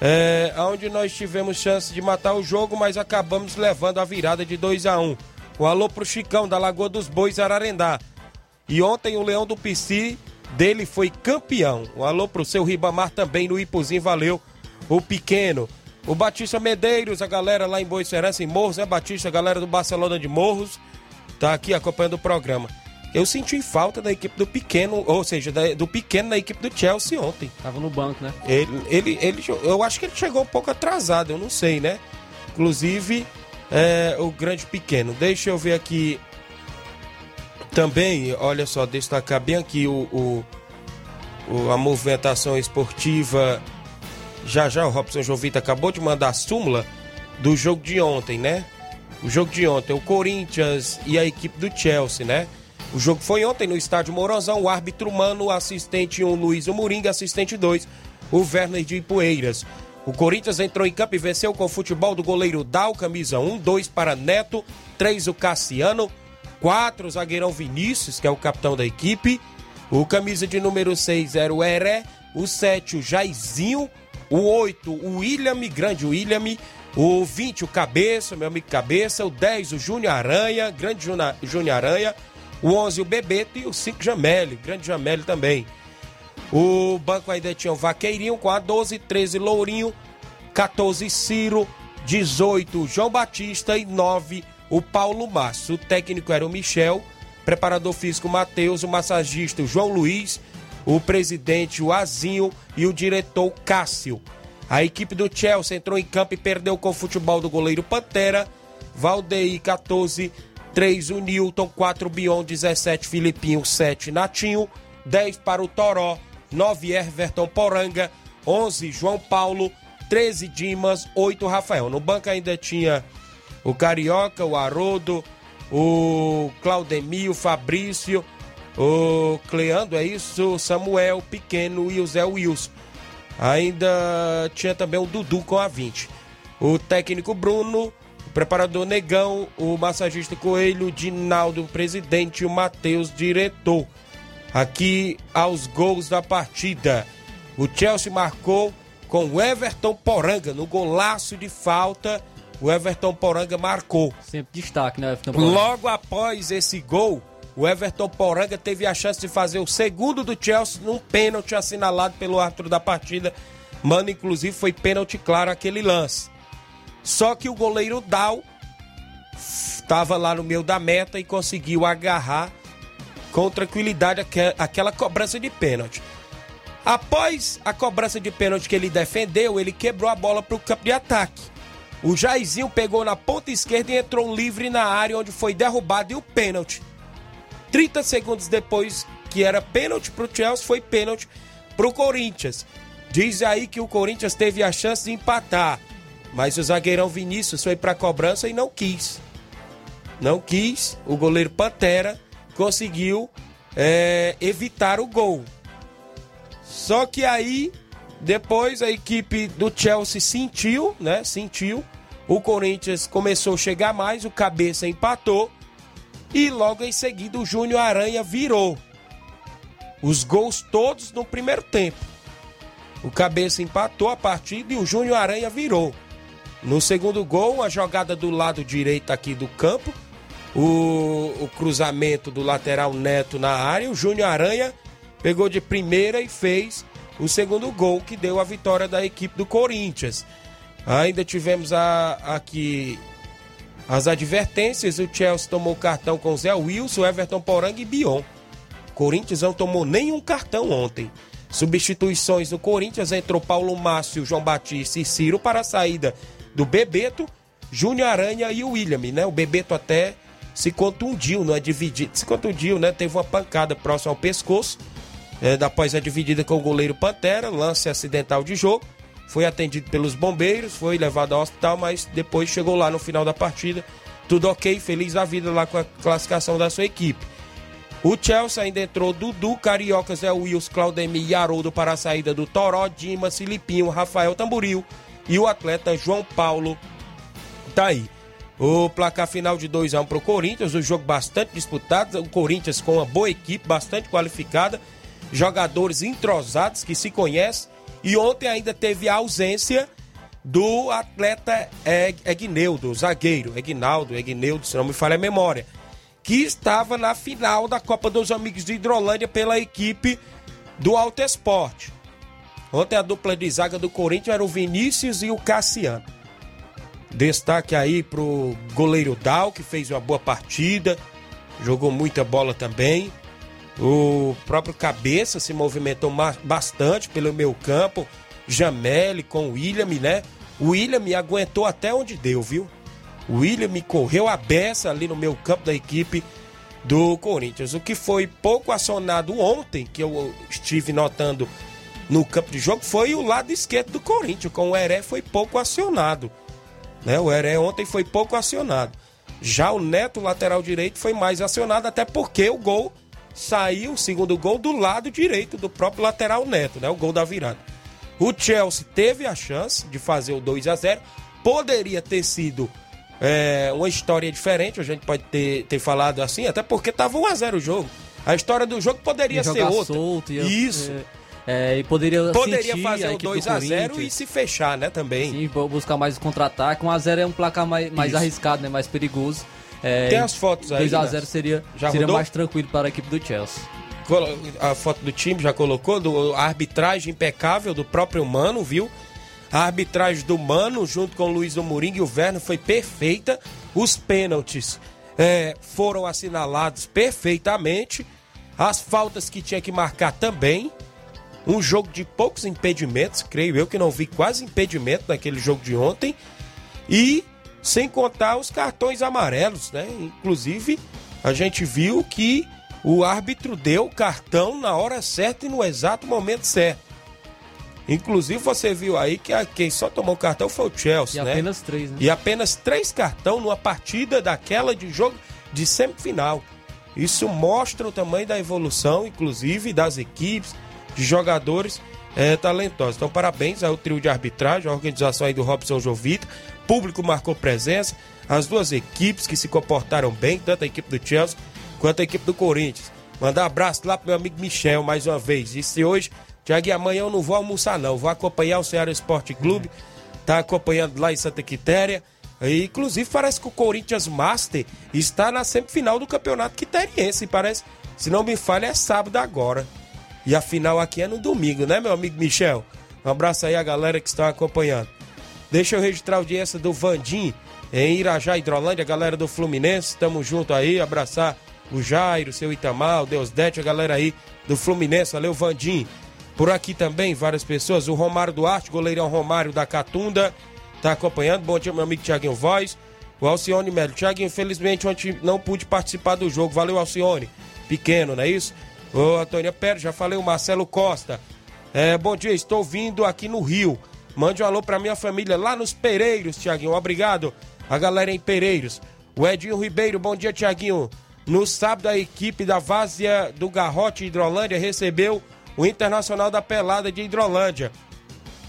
é, onde nós tivemos chance de matar o jogo, mas acabamos levando a virada de 2 a 1 um. Um alô pro Chicão da Lagoa dos Bois, Ararendá. E ontem o Leão do Pici dele foi campeão. Um alô pro seu Ribamar também no Ipuzinho, valeu o Pequeno. O Batista Medeiros, a galera lá em Boa Serança, em Morros, né, Batista? A galera do Barcelona de Morros, tá aqui acompanhando o programa. Eu senti falta da equipe do Pequeno, ou seja, da, do Pequeno na equipe do Chelsea ontem. Tava no banco, né? Ele, ele, ele, eu acho que ele chegou um pouco atrasado, eu não sei, né? Inclusive, é, o grande Pequeno. Deixa eu ver aqui também, olha só, destacar bem aqui o, o, o a movimentação esportiva já já o Robson Jovita acabou de mandar a súmula do jogo de ontem, né? O jogo de ontem, o Corinthians e a equipe do Chelsea, né? O jogo foi ontem no estádio Morozão, o árbitro Mano, assistente 1 Luiz Moringa, assistente 2 o Werner de Ipueiras. O Corinthians entrou em campo e venceu com o futebol do goleiro Dal, camisa 1, 2 para Neto, 3 o Cassiano, 4 o zagueirão Vinícius, que é o capitão da equipe, o camisa de número 6 era o Heré, o 7 o Jairzinho, o 8, o William, grande William. O 20, o Cabeça, meu amigo Cabeça. O 10, o Júnior Aranha, grande Júnior Aranha. O 11, o Bebeto. E o 5, Jameli, grande Jameli também. O banco ainda tinha o Vaqueirinho com a 12, 13, Lourinho. 14, Ciro. 18, João Batista. E 9, o Paulo Márcio. O técnico era o Michel. Preparador físico, Matheus. O massagista, o João Luiz o presidente o Azinho e o diretor Cássio. A equipe do Chelsea entrou em campo e perdeu com o futebol do goleiro Pantera, Valdeir 14, 3 o Newton, 4 o Bion, 17 Filipinho, 7 Natinho, 10 para o Toró, 9 Everton Poranga, 11 João Paulo, 13 Dimas, 8 Rafael. No banco ainda tinha o Carioca, o Arodo, o Claudemir, o Fabrício, o Cleando, é isso? Samuel Pequeno e o Zé Wilson. Ainda tinha também o Dudu com a 20. O técnico Bruno, o preparador Negão, o massagista Coelho, o Dinaldo, o presidente e o Matheus, diretor. Aqui aos gols da partida. O Chelsea marcou com o Everton Poranga no golaço de falta. O Everton Poranga marcou. Sempre destaque, né, Everton Poranga? Logo após esse gol, o Everton Poranga teve a chance de fazer o segundo do Chelsea num pênalti assinalado pelo árbitro da partida. Mano, inclusive foi pênalti claro aquele lance. Só que o goleiro Dal estava lá no meio da meta e conseguiu agarrar com tranquilidade aquela cobrança de pênalti. Após a cobrança de pênalti que ele defendeu, ele quebrou a bola para o campo de ataque. O Jairzinho pegou na ponta esquerda e entrou livre na área onde foi derrubado e o pênalti. 30 segundos depois que era pênalti para o Chelsea, foi pênalti para o Corinthians. Diz aí que o Corinthians teve a chance de empatar, mas o zagueirão Vinícius foi para a cobrança e não quis. Não quis, o goleiro Pantera conseguiu é, evitar o gol. Só que aí, depois a equipe do Chelsea sentiu, né? Sentiu. O Corinthians começou a chegar mais, o cabeça empatou. E logo em seguida o Júnior Aranha virou. Os gols todos no primeiro tempo. O cabeça empatou a partida e o Júnior Aranha virou. No segundo gol, a jogada do lado direito aqui do campo. O, o cruzamento do lateral neto na área. O Júnior Aranha pegou de primeira e fez o segundo gol que deu a vitória da equipe do Corinthians. Ainda tivemos a, aqui as advertências. O Chelsea tomou cartão com Zé Wilson, Everton Poranga e Bion. Corinthians não tomou nenhum cartão ontem. Substituições no Corinthians entrou Paulo Márcio, João Batista e Ciro para a saída do Bebeto, Júnior Aranha e o William, né? O Bebeto até se contundiu, não é dividido. Se contundiu, né? Teve uma pancada próxima ao pescoço é, após a dividida com o goleiro Pantera, lance acidental de jogo. Foi atendido pelos bombeiros, foi levado ao hospital, mas depois chegou lá no final da partida. Tudo ok, feliz da vida lá com a classificação da sua equipe. O Chelsea ainda entrou Dudu, Carioca, Zé Wills, Claudemir e Haroldo para a saída do Toró, Dimas, Filipinho, Rafael Tamburil e o atleta João Paulo. Tá aí. O placar final de 2 a 1 um para o Corinthians, um jogo bastante disputado, o Corinthians com uma boa equipe, bastante qualificada jogadores entrosados que se conhecem. E ontem ainda teve a ausência do atleta Egneudo, zagueiro, Egnaldo, Egneudo, se não me falha a memória, que estava na final da Copa dos Amigos de Hidrolândia pela equipe do Alto Esporte. Ontem a dupla de zaga do Corinthians era o Vinícius e o Cassiano. Destaque aí pro goleiro Dal, que fez uma boa partida, jogou muita bola também. O próprio Cabeça se movimentou bastante pelo meu campo. Jamele com o William, né? O William aguentou até onde deu, viu? O William correu a beça ali no meu campo da equipe do Corinthians. O que foi pouco acionado ontem, que eu estive notando no campo de jogo, foi o lado esquerdo do Corinthians. Com o Heré foi pouco acionado. Né? O Heré ontem foi pouco acionado. Já o Neto, lateral direito, foi mais acionado, até porque o gol saiu o segundo gol do lado direito do próprio lateral Neto, né? O gol da virada. O Chelsea teve a chance de fazer o 2 a 0 Poderia ter sido é, uma história diferente, a gente pode ter, ter falado assim, até porque estava 1 a 0 o jogo. A história do jogo poderia ser outra. Solto, ia, Isso. É, é, e poderia, poderia fazer o 2 a 0 e se fechar, né, também. Sim, buscar mais contra-ataque. 1 a 0 é um placar mais, mais arriscado, né, mais perigoso. É, Tem as fotos aí. 2x0 seria, seria mais tranquilo para a equipe do Chelsea. A foto do time já colocou, do, a arbitragem impecável do próprio Mano, viu? A arbitragem do Mano, junto com o Luiz Amorim e o Verno, foi perfeita. Os pênaltis é, foram assinalados perfeitamente. As faltas que tinha que marcar também. Um jogo de poucos impedimentos, creio eu que não vi quase impedimento naquele jogo de ontem. E sem contar os cartões amarelos, né? Inclusive, a gente viu que o árbitro deu o cartão na hora certa e no exato momento certo. Inclusive, você viu aí que a, quem só tomou cartão foi o Chelsea, e né? apenas três, né? E apenas três cartão numa partida daquela de jogo de semifinal. Isso mostra o tamanho da evolução, inclusive, das equipes, de jogadores é, talentosos. Então, parabéns ao trio de arbitragem, a organização aí do Robson Jovita, público marcou presença, as duas equipes que se comportaram bem, tanto a equipe do Chelsea quanto a equipe do Corinthians. Mandar um abraço lá pro meu amigo Michel mais uma vez. E se hoje Tiaguinho, amanhã eu não vou almoçar, não. Vou acompanhar o Ceará Esporte Clube. Tá acompanhando lá em Santa Quitéria. E, inclusive, parece que o Corinthians Master está na semifinal do Campeonato Quiteriense. Parece, se não me falha, é sábado agora. E a final aqui é no domingo, né, meu amigo Michel? Um abraço aí a galera que está acompanhando. Deixa eu registrar a audiência do Vandim em Irajá, Hidrolândia, galera do Fluminense. Tamo junto aí, abraçar o Jairo, seu Itamar, o Deus Dete, a galera aí do Fluminense. Valeu, Vandim. Por aqui também, várias pessoas. O Romário Duarte, goleirão Romário da Catunda, tá acompanhando. Bom dia, meu amigo Tiaguinho Voz. O Alcione Melo. Tiaguinho, infelizmente, ontem não pude participar do jogo. Valeu, Alcione. Pequeno, não é isso? O Antônio Pérez, já falei. O Marcelo Costa. É, bom dia, estou vindo aqui no Rio. Mande um alô pra minha família lá nos Pereiros, Tiaguinho. Obrigado. A galera em Pereiros. O Edinho Ribeiro, bom dia, Tiaguinho. No sábado, a equipe da Várzea do Garrote Hidrolândia recebeu o Internacional da Pelada de Hidrolândia.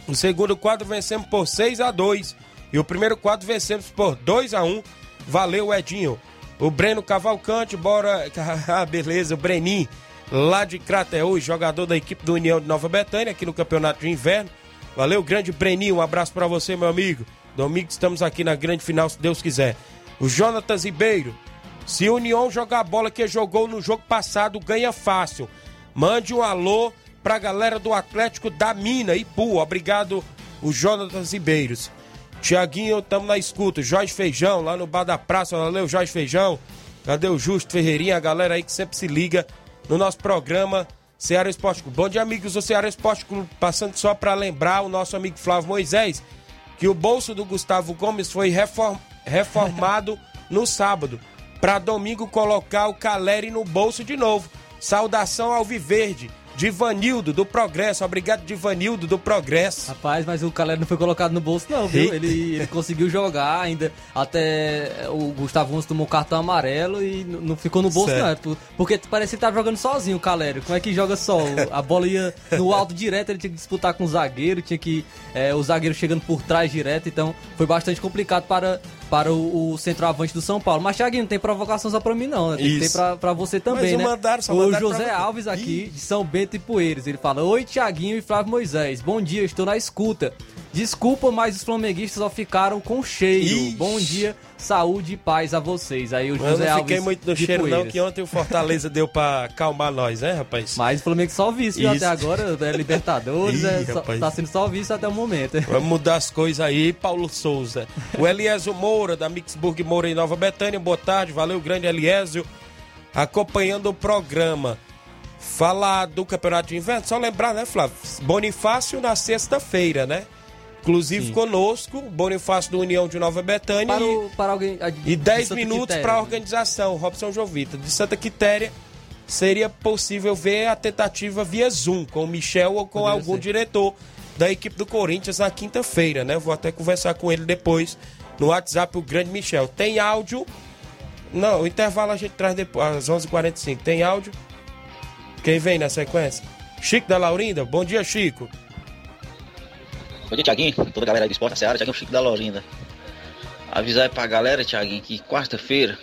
O segundo quadro vencemos por 6 a 2 e o primeiro quadro vencemos por 2 a 1 Valeu, Edinho. O Breno Cavalcante, bora. Ah, beleza, o Brenin, lá de Crateús, jogador da equipe do União de Nova Betânia, aqui no Campeonato de Inverno. Valeu, grande Breninho, um abraço para você, meu amigo. Domingo estamos aqui na grande final, se Deus quiser. O Jonatas Ribeiro, se o União jogar a bola que jogou no jogo passado, ganha fácil. Mande um alô pra galera do Atlético da Mina, Ipu. Obrigado, o Jonatas Ribeiros. Tiaguinho, tamo na escuta. Jorge Feijão, lá no Bar da Praça. Valeu, Jorge Feijão. Cadê o Justo Ferreirinha? A galera aí que sempre se liga no nosso programa Ceará Esporte Clube. Bom dia, amigos do Ceará Esporte Clube. Passando só para lembrar o nosso amigo Flávio Moisés que o bolso do Gustavo Gomes foi reform... reformado no sábado. Para domingo colocar o Caleri no bolso de novo. Saudação ao Viverde. Divanildo do Progresso, obrigado Divanildo do Progresso. Rapaz, mas o Calero não foi colocado no bolso não, viu? Ele, ele conseguiu jogar ainda, até o Gustavo Gomes tomou cartão amarelo e não ficou no bolso certo. não, é porque parece que tá jogando sozinho o Calério, como é que joga só? A bola ia no alto direto, ele tinha que disputar com o zagueiro, tinha que, é, o zagueiro chegando por trás direto, então foi bastante complicado para para o, o centroavante do São Paulo. Mas, Thiaguinho, não tem provocação só para mim, não. Né? Tem Isso. que ter para você também, Mas né? Mandaram, só o José pra... Alves aqui, Ih. de São Bento e Poeiras. Ele fala: Oi, Thiaguinho e Flávio Moisés. Bom dia, estou na escuta. Desculpa, mas os flamenguistas só ficaram com cheiro. Ixi. Bom dia, saúde e paz a vocês. Aí o José Alves. Eu não fiquei muito no cheiro, Poeiras. não, que ontem o Fortaleza deu pra acalmar nós, né, rapaz? Mas o Flamengo só vice, até agora, é Libertadores, Ih, é, só, tá sendo só vice até o momento. Vamos mudar as coisas aí, Paulo Souza. O Eliésio Moura, da Mixburg Moura em Nova Betânia, boa tarde, valeu, grande Eliésio, acompanhando o programa. Falar do Campeonato de Inverno, só lembrar, né, Flávio? Bonifácio na sexta-feira, né? Inclusive Sim. conosco, Bonifácio do União de Nova Betânia. Para, o, para alguém. e 10 minutos para a organização, Robson Jovita. De Santa Quitéria, seria possível ver a tentativa via Zoom, com o Michel ou com Poderia algum ser. diretor da equipe do Corinthians na quinta-feira, né? Vou até conversar com ele depois no WhatsApp, o grande Michel. Tem áudio? Não, o intervalo a gente traz depois, às 11h45. Tem áudio? Quem vem na sequência? Chico da Laurinda? Bom dia, Chico. Bom dia, Tiaguinho, toda a galera do Esporte da Seara, Tiaguinho Chico da Lorinda. Avisar aí pra galera, Tiaguinho, que quarta-feira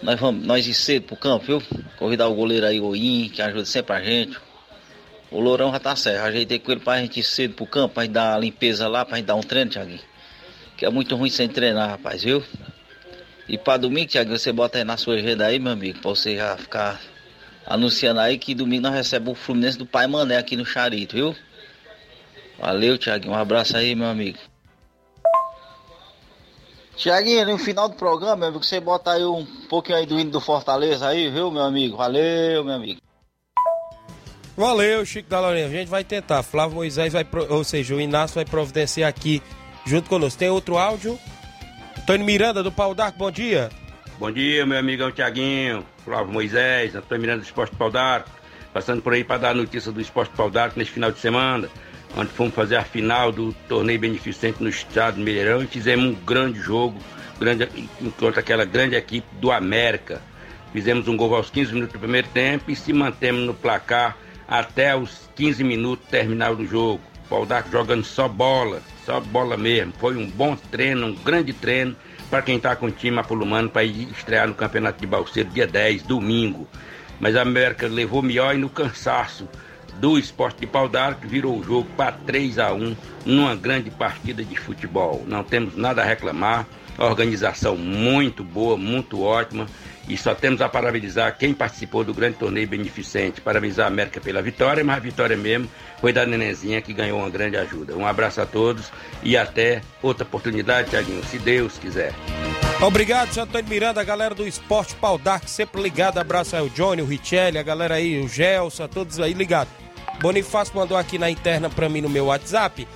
nós vamos nós ir cedo pro campo, viu? Convidar o goleiro aí, o In, que ajuda sempre a gente. O Lourão já tá certo, ajeitei com ele pra gente ir cedo pro campo, pra gente dar a limpeza lá, pra gente dar um treino, Tiaguinho. Que é muito ruim sem treinar, rapaz, viu? E pra domingo, Tiaguinho, você bota aí na sua agenda aí, meu amigo, pra você já ficar anunciando aí que domingo nós recebemos o Fluminense do Pai Mané aqui no Charito, viu? Valeu, Tiaguinho. Um abraço aí, meu amigo. Tiaguinho, no final do programa, meu amigo, você bota aí um pouquinho aí do hino do Fortaleza aí, viu, meu amigo? Valeu, meu amigo. Valeu, Chico da Lorena. A gente vai tentar. Flávio Moisés vai, ou seja, o Inácio vai providenciar aqui junto conosco. Tem outro áudio? Antônio Miranda do Pau d'Arco, bom dia. Bom dia, meu amigão Tiaguinho, Flávio Moisés, Antônio Miranda do Esporte Pau d'Arco. Passando por aí para dar a notícia do Esporte Pau d'Arco neste final de semana onde fomos fazer a final do torneio beneficente no estado do Mineirão e fizemos um grande jogo grande, contra aquela grande equipe do América. Fizemos um gol aos 15 minutos do primeiro tempo e se mantemos no placar até os 15 minutos terminal do jogo. O Paudaco jogando só bola, só bola mesmo. Foi um bom treino, um grande treino para quem está com o time apolumano para ir estrear no Campeonato de Balseiro dia 10, domingo. Mas a América levou melhor e no cansaço do esporte de pau que virou o jogo para 3 a 1 numa grande partida de futebol. Não temos nada a reclamar, organização muito boa, muito ótima. E só temos a parabenizar quem participou do grande torneio beneficente. Parabenizar a América pela vitória, mas a vitória mesmo foi da Nenenzinha que ganhou uma grande ajuda. Um abraço a todos e até outra oportunidade, Tiaguinho, se Deus quiser. Obrigado, seu Antônio Miranda, a galera do Esporte Pau Dark, sempre ligado. Abraço aí o Johnny, o Richelli, a galera aí, o Gelson, todos aí ligados. Bonifácio mandou aqui na interna pra mim no meu WhatsApp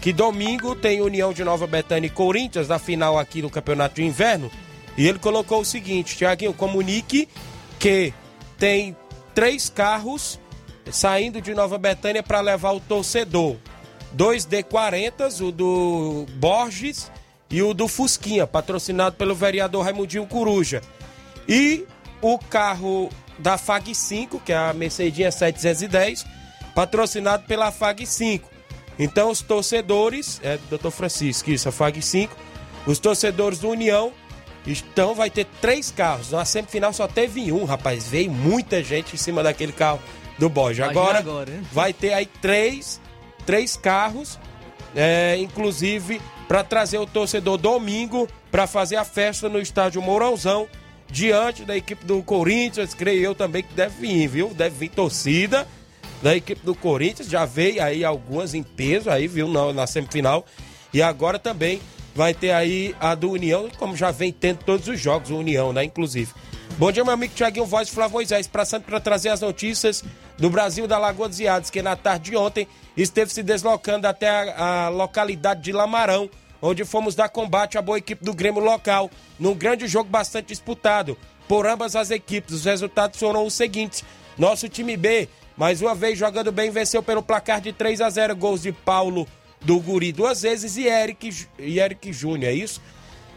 que domingo tem União de Nova Betânia e Corinthians na final aqui do Campeonato de Inverno. E ele colocou o seguinte: Tiaguinho, comunique que tem três carros saindo de Nova Betânia para levar o torcedor. Dois D40, o do Borges e o do Fusquinha, patrocinado pelo vereador Raimundinho Coruja. E o carro da FAG 5, que é a Mercedinha 710, patrocinado pela FAG 5. Então os torcedores, é Dr. Francisco, isso, a FAG 5, os torcedores do União então vai ter três carros. Na semifinal só teve um, rapaz. Veio muita gente em cima daquele carro do Borja. Agora, agora vai ter aí três, três carros, é, inclusive para trazer o torcedor domingo para fazer a festa no estádio Mourãozão, diante da equipe do Corinthians. Creio eu também que deve vir, viu? Deve vir torcida da equipe do Corinthians. Já veio aí algumas em peso aí, viu? Na, na semifinal. E agora também vai ter aí a do União, como já vem tendo todos os jogos, o União, né? Inclusive. Bom dia, meu amigo Tiaguinho Voz Flávio Moisés, passando para trazer as notícias do Brasil da Lagoa dos Iados, que na tarde de ontem esteve se deslocando até a, a localidade de Lamarão, onde fomos dar combate à boa equipe do Grêmio local, num grande jogo bastante disputado por ambas as equipes. Os resultados foram os seguintes: nosso time B, mais uma vez jogando bem, venceu pelo placar de 3 a 0 gols de Paulo do Guri duas vezes e Eric, e Eric Júnior, é isso?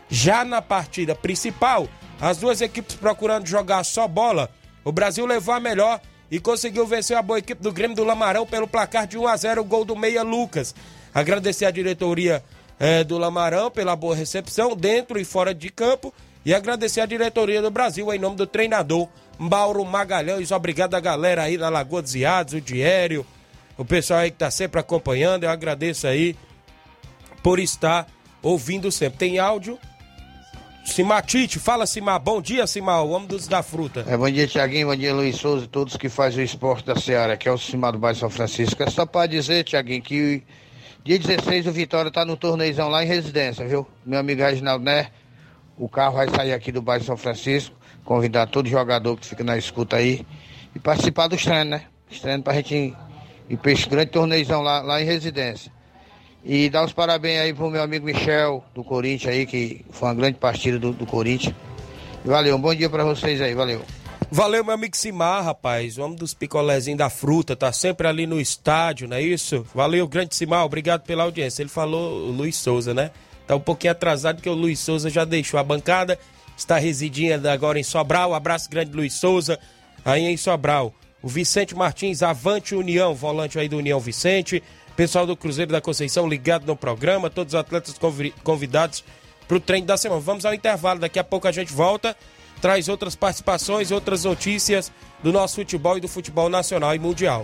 Já na partida principal, as duas equipes procurando jogar só bola, o Brasil levou a melhor e conseguiu vencer a boa equipe do Grêmio do Lamarão pelo placar de 1 a 0 o gol do Meia Lucas. Agradecer a diretoria é, do Lamarão pela boa recepção, dentro e fora de campo, e agradecer a diretoria do Brasil em nome do treinador Mauro Magalhães. Obrigado a galera aí da Lagoa dos Iados, o Diério, o pessoal aí que tá sempre acompanhando. Eu agradeço aí por estar ouvindo sempre. Tem áudio Simatite, fala Simar, bom dia Simar, o homem dos da fruta. É, bom dia Tiaguinho, bom dia Luiz Souza, todos que fazem o esporte da Seara, que é o Simar do Bairro São Francisco. É só para dizer, Tiaguinho, que dia 16 o Vitória tá no torneizão lá em residência, viu? Meu amigo Reginaldo Né, o carro vai sair aqui do bairro São Francisco, convidar todo jogador que fica na escuta aí e participar dos treinos, né? Os treinos pra gente ir pra esse grande torneizão lá, lá em residência. E dar os parabéns aí pro meu amigo Michel, do Corinthians aí, que foi uma grande partida do, do Corinthians. Valeu, um bom dia para vocês aí, valeu. Valeu, meu amigo Simar, rapaz, o homem dos picolézinhos da fruta, tá sempre ali no estádio, não é isso? Valeu, grande Simar, obrigado pela audiência. Ele falou o Luiz Souza, né? Tá um pouquinho atrasado porque o Luiz Souza já deixou a bancada, está residindo agora em Sobral. Abraço grande, Luiz Souza, aí em Sobral. O Vicente Martins, Avante União, volante aí do União Vicente. Pessoal do Cruzeiro da Conceição ligado no programa, todos os atletas convidados para o treino da semana. Vamos ao intervalo, daqui a pouco a gente volta, traz outras participações, outras notícias do nosso futebol e do futebol nacional e mundial.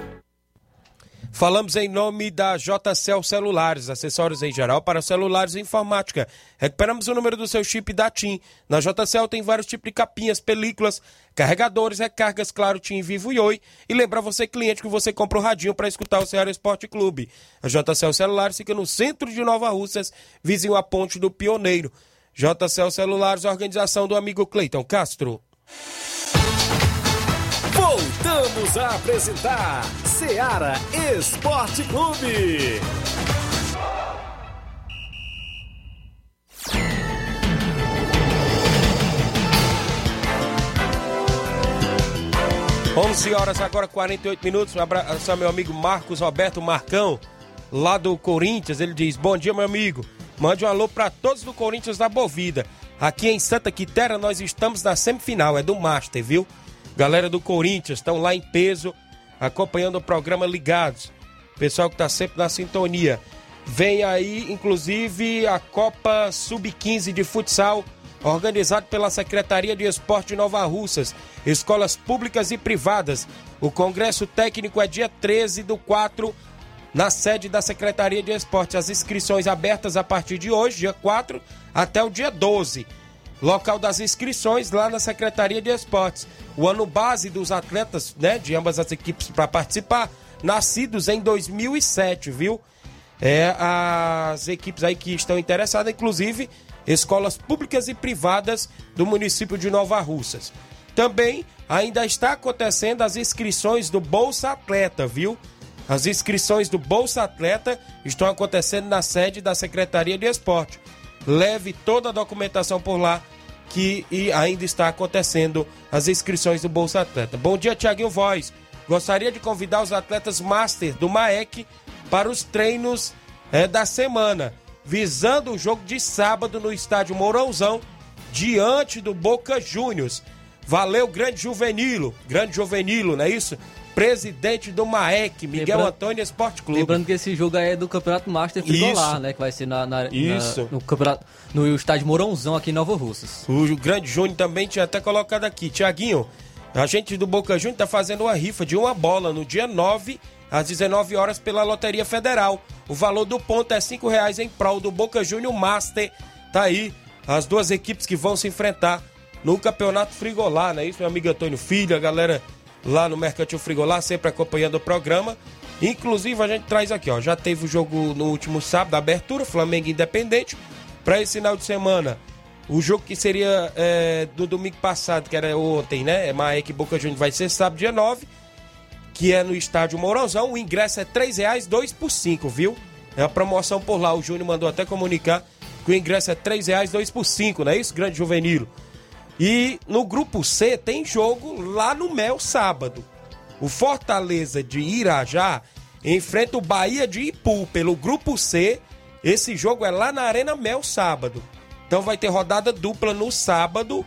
Falamos em nome da JCL Celulares, acessórios em geral para celulares e informática. Recuperamos o número do seu chip da TIM. Na JCL tem vários tipos de capinhas, películas, carregadores, recargas, claro, TIM, Vivo e Oi. E lembra você, cliente, que você compra o radinho para escutar o Ceará Esporte Clube. A JCL Celulares fica no centro de Nova Russas, vizinho à Ponte do Pioneiro. JCL Celulares, organização do amigo Cleiton Castro. Voltamos a apresentar Seara Esporte Clube. 11 horas agora 48 minutos. Um abraço ao meu amigo Marcos Roberto Marcão, lá do Corinthians. Ele diz: Bom dia, meu amigo. Mande um alô para todos do Corinthians da Bovida. Aqui em Santa Quitéria nós estamos na semifinal, é do Master, viu? Galera do Corinthians estão lá em peso, acompanhando o programa Ligados. Pessoal que está sempre na sintonia. Vem aí, inclusive, a Copa Sub-15 de futsal, organizado pela Secretaria de Esporte de Nova Russas, escolas públicas e privadas. O Congresso Técnico é dia 13 do 4, na sede da Secretaria de Esporte. As inscrições abertas a partir de hoje, dia 4, até o dia 12. Local das inscrições lá na Secretaria de Esportes. O ano base dos atletas, né, de ambas as equipes para participar, nascidos em 2007, viu? É, as equipes aí que estão interessadas, inclusive escolas públicas e privadas do município de Nova Russas. Também ainda está acontecendo as inscrições do Bolsa Atleta, viu? As inscrições do Bolsa Atleta estão acontecendo na sede da Secretaria de Esporte. Leve toda a documentação por lá que ainda está acontecendo as inscrições do Bolsa Atleta. Bom dia, Tiaguinho Voz. Gostaria de convidar os atletas Master do MAEC para os treinos é, da semana, visando o jogo de sábado no estádio Mourãozão, diante do Boca Juniors. Valeu, grande Juvenilo, grande Juvenilo, não é isso? Presidente do MAEC, Miguel lembrando, Antônio Esporte Clube. Lembrando que esse jogo é do Campeonato Master Frigolar, né? Que vai ser na, na, Isso. Na, no, campeonato, no estádio Mourãozão aqui em Nova Russas. O grande Júnior também tinha até colocado aqui. Tiaguinho, a gente do Boca Júnior tá fazendo uma rifa de uma bola no dia 9 às 19 horas pela Loteria Federal. O valor do ponto é cinco reais em prol do Boca Júnior Master. Tá aí as duas equipes que vão se enfrentar no Campeonato Frigolar, né? Isso, meu amigo Antônio Filho, a galera lá no Mercantil Frigolar, sempre acompanhando o programa. Inclusive, a gente traz aqui, ó. Já teve o jogo no último sábado, abertura, Flamengo Independente. Para esse final de semana, o jogo que seria é, do domingo passado, que era ontem, né? Maek Boca Juniors vai ser sábado, dia 9, que é no estádio Mourãozão. O ingresso é R$ reais, dois por cinco, viu? É a promoção por lá. O Júnior mandou até comunicar que o ingresso é R$ reais, dois por cinco, não é isso, grande juvenil? E no grupo C tem jogo lá no Mel sábado. O Fortaleza de Irajá enfrenta o Bahia de Ipu pelo grupo C. Esse jogo é lá na Arena Mel sábado. Então vai ter rodada dupla no sábado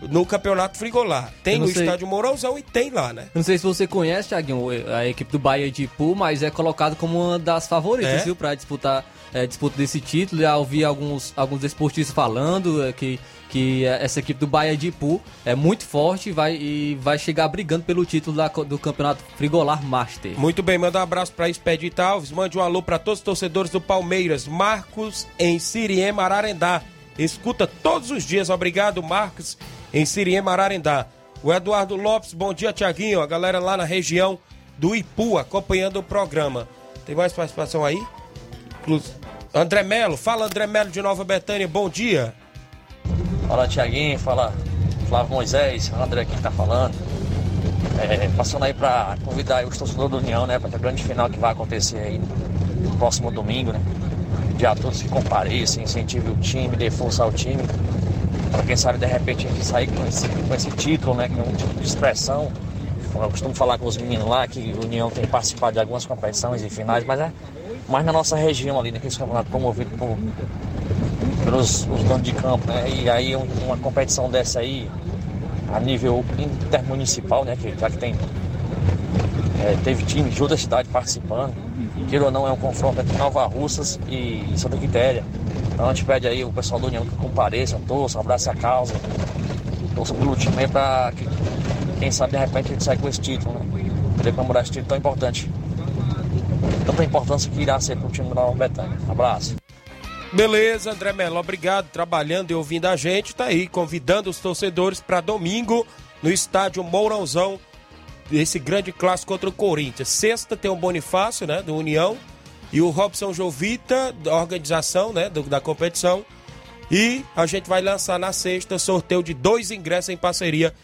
no Campeonato Frigolar. Tem no sei. estádio Mourãozão e tem lá, né? Não sei se você conhece, Thiaguinho, a equipe do Bahia de Ipu, mas é colocado como uma das favoritas, é? viu, pra disputar é, disputa desse título. Já ouvi alguns, alguns esportistas falando é, que que essa equipe do Bahia de Ipu é muito forte vai, e vai chegar brigando pelo título da, do Campeonato Frigolar Master. Muito bem, manda um abraço para Expedito Alves, mande um alô para todos os torcedores do Palmeiras, Marcos em Siriem Ararendá. Escuta todos os dias, obrigado Marcos em Siriem Ararendá. O Eduardo Lopes, bom dia Tiaguinho, a galera lá na região do Ipu acompanhando o programa. Tem mais participação aí? André Melo, fala André Melo de Nova Betânia, bom dia. Fala Tiaguinho, fala Flávio Moisés, André aqui tá falando. É, passando aí para convidar os torcedores do União, né, para a grande final que vai acontecer aí no próximo domingo, né? Dia todos que compareçam, incentive o time, dê força ao time. Para quem sabe de repente a gente sair com esse, com esse título, né? Que é um título de expressão. Eu costumo falar com os meninos lá que o União tem participado de algumas competições e finais, mas é mais na nossa região ali, naqueles campeonatos promovidos por pelos os donos de campo, né? E aí uma competição dessa aí, a nível intermunicipal, né? Que, já que tem. É, teve time de outra cidade participando. Queira ou não, é um confronto entre Nova Russas e Santa Quitéria. Então a gente pede aí o pessoal da União que compareça, torça, abrace a causa, torça pelo time aí pra que, quem sabe de repente a gente sai com esse título, né? Poder comemorar esse título tão importante. tanta importância que irá ser para o time da Nova Betânia. Abraço. Beleza, André Melo, obrigado, trabalhando e ouvindo a gente, tá aí, convidando os torcedores para domingo no estádio Mourãozão, esse grande clássico contra o Corinthians. Sexta tem o Bonifácio, né, do União, e o Robson Jovita, da organização, né, do, da competição. E a gente vai lançar na sexta sorteio de dois ingressos em parceria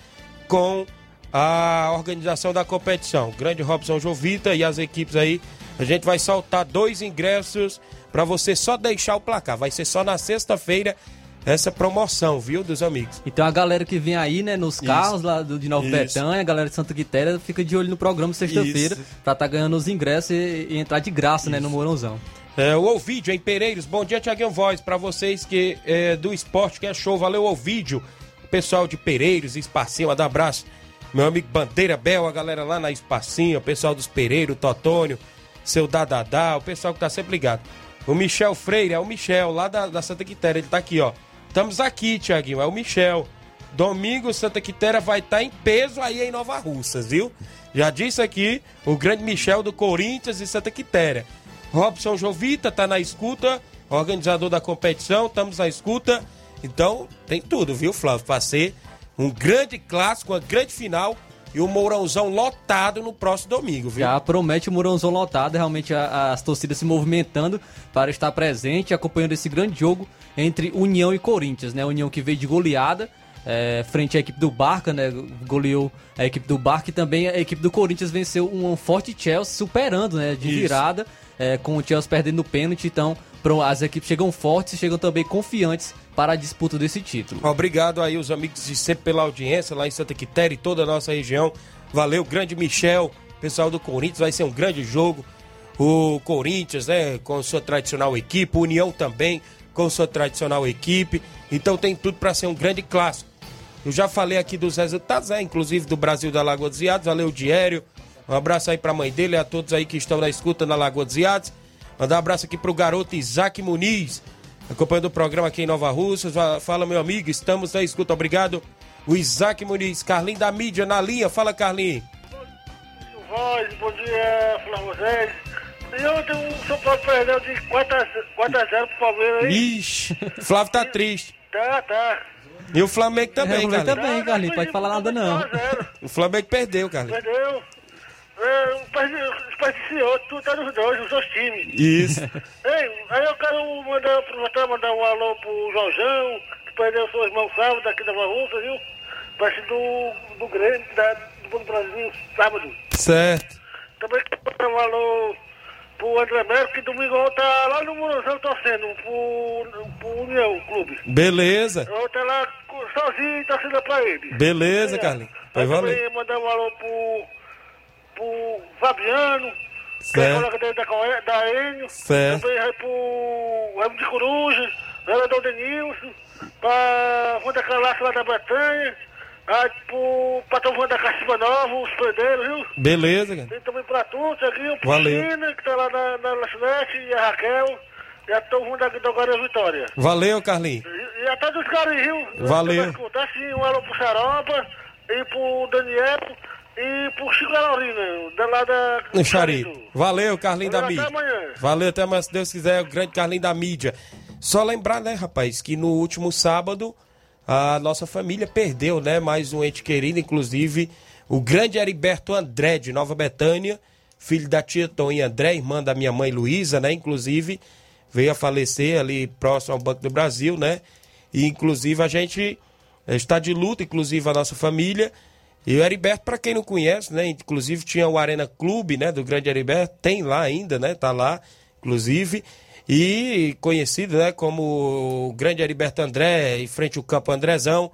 com a organização da competição. Grande Robson Jovita e as equipes aí. A gente vai soltar dois ingressos para você só deixar o placar. Vai ser só na sexta-feira essa promoção, viu, dos amigos. Então a galera que vem aí, né, nos carros Isso. lá do, de Nova Isso. Betânia, a galera de Santa Quitéria, fica de olho no programa sexta-feira pra estar tá ganhando os ingressos e, e entrar de graça, Isso. né, no Morãozão. É, o Ovídio em Pereiros, bom dia, Tiaguinho Voz, para vocês que é, do esporte que é show, valeu Ovídio, pessoal de Pereiros, Espacinho, um abraço, meu amigo Bandeira Bel, a galera lá na Espacinho, o pessoal dos Pereiros, Totônio, seu Dadadá, o pessoal que tá sempre ligado. O Michel Freire, é o Michel, lá da, da Santa Quitéria, ele tá aqui, ó. Estamos aqui, Tiaguinho, é o Michel. Domingo, Santa Quitéria vai estar tá em peso aí em Nova Russas, viu? Já disse aqui o grande Michel do Corinthians e Santa Quitéria. Robson Jovita tá na escuta, organizador da competição, estamos na escuta. Então, tem tudo, viu, Flávio? Para ser um grande clássico, uma grande final e o Mourãozão lotado no próximo domingo, viu? Já promete o Mourãozão lotado, realmente a, as torcidas se movimentando para estar presente, acompanhando esse grande jogo entre União e Corinthians, né? União que veio de goleada, é, frente à equipe do Barca, né? Goleou a equipe do Barca e também a equipe do Corinthians venceu um forte Chelsea, superando, né? De Isso. virada, é, com o Chelsea perdendo o pênalti. Então, as equipes chegam fortes e chegam também confiantes para a disputa desse título. Obrigado aí os amigos de sempre pela audiência lá em Santa Quitéria e toda a nossa região. Valeu, grande Michel, pessoal do Corinthians, vai ser um grande jogo. O Corinthians, né, com sua tradicional equipe, União também com sua tradicional equipe. Então tem tudo para ser um grande clássico. Eu já falei aqui dos resultados, né, inclusive do Brasil da Lagoa dos Iados. Valeu, Diério. Um abraço aí para a mãe dele e a todos aí que estão na escuta na Lagoa dos Iados. Mandar um abraço aqui pro garoto Isaac Muniz, acompanhando o programa aqui em Nova Rússia. Fala, meu amigo, estamos na escuta, obrigado. O Isaac Muniz, Carlinho da mídia na linha. Fala, Carlinho. Voz, bom dia, Flávio José. E ontem o São Paulo perdeu de 4 a 0 pro Palmeiras, hein? Ixi, Flávio tá triste. Tá, tá. E o Flamengo também, é, o Flamengo também, Carlinhos, pode falar nada não. O Flamengo perdeu, Carlinhos. Perdeu. É, desperdiciou tudo, tá nos dois, os dois times. Isso. Ei, aí eu quero mandar, aproveitar mandar um alô pro Jorjão, que perdeu suas mãos sábado aqui da Barruça, viu? Parte do, do Grêmio, da, do Brasil, sábado. Certo. Também quero mandar um alô pro André Melo, que domingo tá lá no Morozão torcendo pro, pro União Clube. Beleza. Eu tá lá sozinho torcendo pra ele. Beleza, Carlinhos. Vai valer. mandar um alô pro pro Fabiano, que é colega dele da, da Enio, certo. também vai pro Ramo de Coruja, vereador Denilson, pra Wanda Calaça lá da Bretanha, aí pro patrão Wanda Caciba Nova, os pedreiros, viu? Beleza, cara. Tem também pra Tiaguinho, pro Valeu. China, que tá lá na, na lanchonete, e a Raquel. E a todo mundo aqui do Agora Vitória. Valeu, Carlinhos. E, e a todos os caras, viu? Valeu. Tá sim, um alô pro Xaropa e pro Daniel e por Chico Carolina, da lá da. Charito. Valeu, Carlinho da mídia. Até amanhã. Valeu, até amanhã, se Deus quiser, o grande Carlinho da mídia. Só lembrar, né, rapaz, que no último sábado a nossa família perdeu, né, mais um ente querido, inclusive o grande Heriberto André, de Nova Betânia, filho da tia Toninha André, irmã da minha mãe Luísa, né, inclusive veio a falecer ali próximo ao Banco do Brasil, né, e inclusive a gente está de luta, inclusive a nossa família, e o Heriberto, para quem não conhece, né? Inclusive tinha o Arena Clube, né? Do Grande Heriberto, tem lá ainda, né? Tá lá, inclusive. E conhecido, né? Como o Grande Heriberto André, em frente ao Campo Andrezão,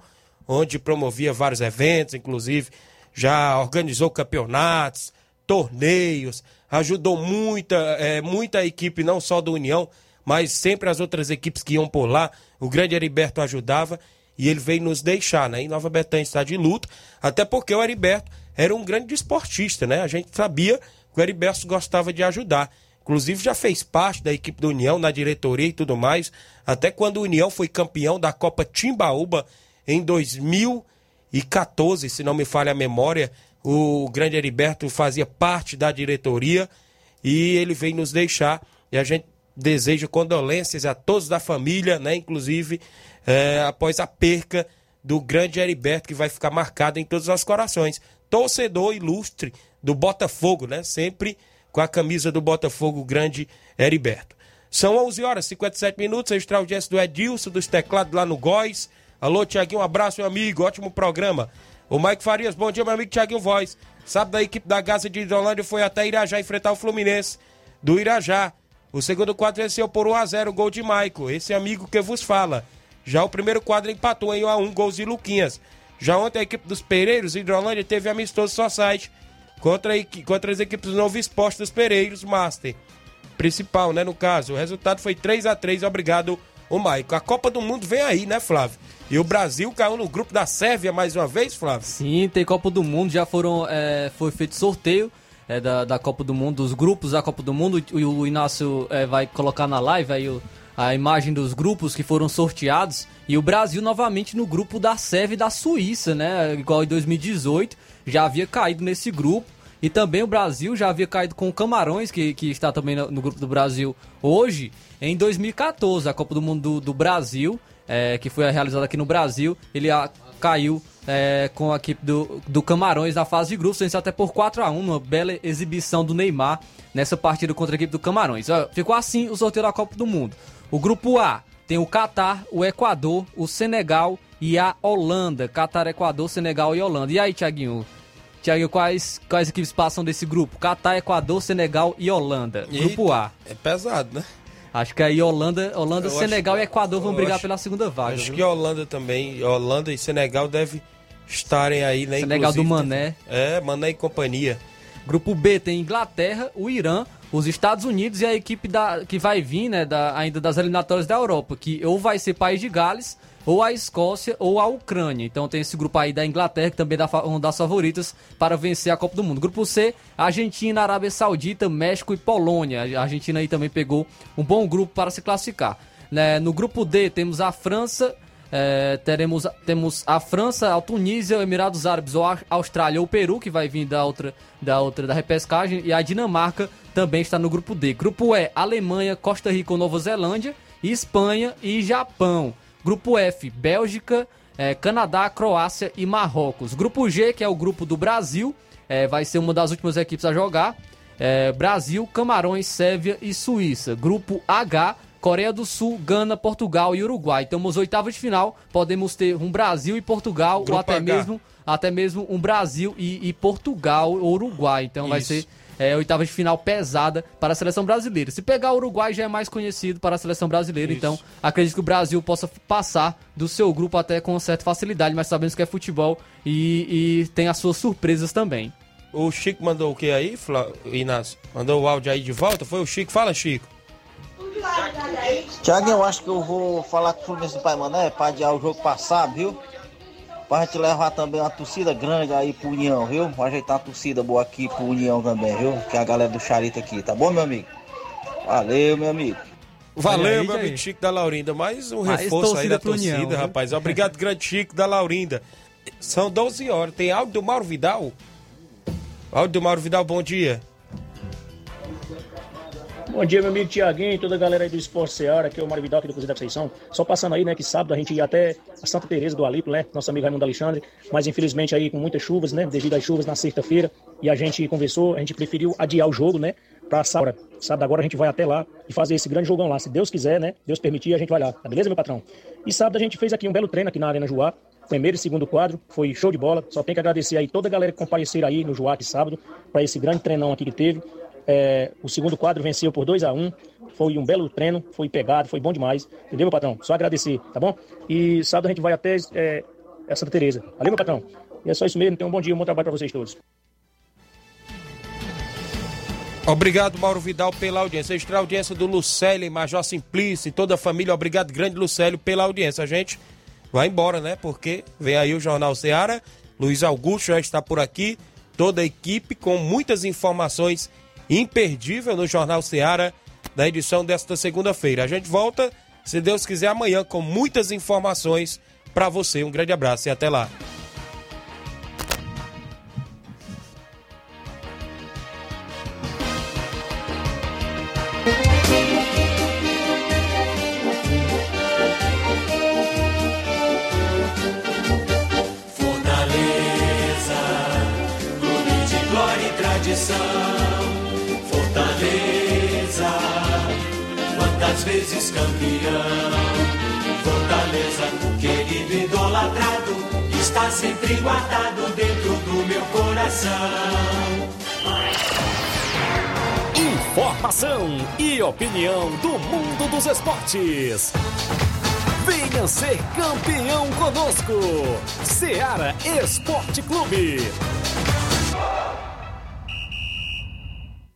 onde promovia vários eventos, inclusive já organizou campeonatos, torneios, ajudou muita, é, muita equipe, não só do União, mas sempre as outras equipes que iam por lá. O Grande Heriberto ajudava e ele veio nos deixar, né? Em Nova Betânia está de luto, até porque o Heriberto era um grande esportista, né? A gente sabia que o Heriberto gostava de ajudar. Inclusive já fez parte da equipe do União, na diretoria e tudo mais. Até quando o União foi campeão da Copa Timbaúba em 2014, se não me falha a memória, o grande Heriberto fazia parte da diretoria. e ele veio nos deixar e a gente deseja condolências a todos da família, né? Inclusive é, após a perca do grande Heriberto, que vai ficar marcado em todos os corações. Torcedor ilustre do Botafogo, né? Sempre com a camisa do Botafogo, grande Heriberto. São 11 horas e 57 minutos, extra audiência do Edilson, dos teclados lá no Góis. Alô, Tiaguinho, um abraço, meu amigo, ótimo programa. O Mike Farias, bom dia, meu amigo Tiaguinho Voz. Sabe da equipe da Gaza de Hidrolândia foi até Irajá enfrentar o Fluminense do Irajá. O segundo quadro venceu por 1x0, gol de Maico, esse amigo que vos fala. Já o primeiro quadro empatou em 1x1, gols de Luquinhas. Já ontem a equipe dos Pereiros, Hidrolândia, teve amistoso Society contra, contra as equipes do Novo Esporte dos Pereiros Master. Principal, né, no caso. O resultado foi 3 a 3 obrigado, o Maico. A Copa do Mundo vem aí, né, Flávio? E o Brasil caiu no grupo da Sérvia mais uma vez, Flávio? Sim, tem Copa do Mundo, já foram. É, foi feito sorteio é, da, da Copa do Mundo, dos grupos da Copa do Mundo. O, o Inácio é, vai colocar na live aí o, a imagem dos grupos que foram sorteados. E o Brasil novamente no grupo da Sérvia e da Suíça, né? Igual em 2018, já havia caído nesse grupo. E também o Brasil já havia caído com o Camarões, que, que está também no, no grupo do Brasil hoje, em 2014, a Copa do Mundo do, do Brasil, é, que foi realizada aqui no Brasil, ele a, caiu é, com a equipe do, do Camarões na fase de grupos, venceu até por 4 a 1 uma bela exibição do Neymar nessa partida contra a equipe do Camarões. Ficou assim o sorteio da Copa do Mundo. O grupo A tem o Catar, o Equador, o Senegal e a Holanda. Catar, Equador, Senegal e Holanda. E aí, Tiaguinho? Tiaguinho, quais, quais equipes passam desse grupo? Catar, Equador, Senegal e Holanda. Eita, grupo A. É pesado, né? Acho que aí Holanda, Holanda Senegal acho, e Equador vão brigar acho, pela segunda vaga. Acho viu? que Holanda também, Holanda e Senegal devem estarem aí, né? Senegal do Mané. É, Mané e companhia. Grupo B tem Inglaterra, o Irã, os Estados Unidos e a equipe da, que vai vir, né, da, ainda das eliminatórias da Europa, que ou vai ser País de Gales, ou a Escócia, ou a Ucrânia. Então tem esse grupo aí da Inglaterra, que também é uma das favoritas para vencer a Copa do Mundo. Grupo C, Argentina, Arábia Saudita, México e Polônia. A Argentina aí também pegou um bom grupo para se classificar. Né, no grupo D temos a França, é, teremos temos a França, a Tunísia, Emirados Árabes, ou a Austrália ou o Peru, que vai vir da outra da outra da repescagem, e a Dinamarca também está no grupo D. Grupo E, Alemanha, Costa Rica ou Nova Zelândia, Espanha e Japão. Grupo F, Bélgica, é, Canadá, Croácia e Marrocos. Grupo G, que é o grupo do Brasil, é, vai ser uma das últimas equipes a jogar. É, Brasil, Camarões, Sérvia e Suíça. Grupo H, Coreia do Sul, Gana, Portugal e Uruguai. Então, nos oitavos de final, podemos ter um Brasil e Portugal, Grupo ou até H. mesmo, até mesmo um Brasil e, e Portugal ou Uruguai. Então, Isso. vai ser é, oitava de final pesada para a seleção brasileira. Se pegar o Uruguai, já é mais conhecido para a seleção brasileira. Isso. Então, acredito que o Brasil possa passar do seu grupo até com certa facilidade, mas sabemos que é futebol e, e tem as suas surpresas também. O Chico mandou o que aí, Inácio? Mandou o áudio aí de volta? Foi o Chico? Fala, Chico. Tiago, eu acho que eu vou falar com o Fluminense do Pai Mané para adiar o jogo passado, viu? Pra gente levar também uma torcida grande aí pro União, viu? Vou ajeitar uma torcida boa aqui pro União também, viu? Que é a galera do Charita aqui, tá bom, meu amigo? Valeu, meu amigo. Valeu, aí, meu amigo Chico da Laurinda. Mais um reforço aí da torcida, União, rapaz. Obrigado, grande Chico da Laurinda. São 12 horas. Tem áudio do Mauro Vidal? Áudio do Mauro Vidal, bom dia. Bom dia, meu amigo Tiaguinho, toda a galera aí do Esporte Seara, aqui é o Mário Vidal aqui do Cozinha da Conceição. Só passando aí, né, que sábado a gente ia até a Santa Teresa do Alipo, né, nosso amigo Raimundo Alexandre, mas infelizmente aí com muitas chuvas, né, devido às chuvas na sexta-feira, e a gente conversou, a gente preferiu adiar o jogo, né, pra sábado. Sábado agora a gente vai até lá e fazer esse grande jogão lá, se Deus quiser, né, Deus permitir, a gente vai lá, tá beleza, meu patrão? E sábado a gente fez aqui um belo treino aqui na Arena Joá, primeiro e segundo quadro, foi show de bola. Só tem que agradecer aí toda a galera que compareceram aí no Joá sábado, para esse grande treinão aqui que teve. É, o segundo quadro venceu por 2 a 1 um, Foi um belo treino, foi pegado, foi bom demais. Entendeu, meu patrão? Só agradecer, tá bom? E sábado a gente vai até é, Santa Teresa. Valeu, meu patrão. E é só isso mesmo. Tenham um bom dia, um bom trabalho para vocês todos. Obrigado, Mauro Vidal, pela audiência. Extra audiência do Lucélio, Major Simplício e toda a família. Obrigado, grande Lucélio, pela audiência. A gente vai embora, né? Porque vem aí o Jornal Seara. Luiz Augusto já está por aqui. Toda a equipe com muitas informações imperdível no Jornal Seara da edição desta segunda-feira. A gente volta, se Deus quiser, amanhã com muitas informações para você. Um grande abraço e até lá. Vezes campeão. Fortaleza, querido idolatrado, está sempre guardado dentro do meu coração. Informação e opinião do mundo dos esportes. Venha ser campeão conosco. Seara Esporte Clube.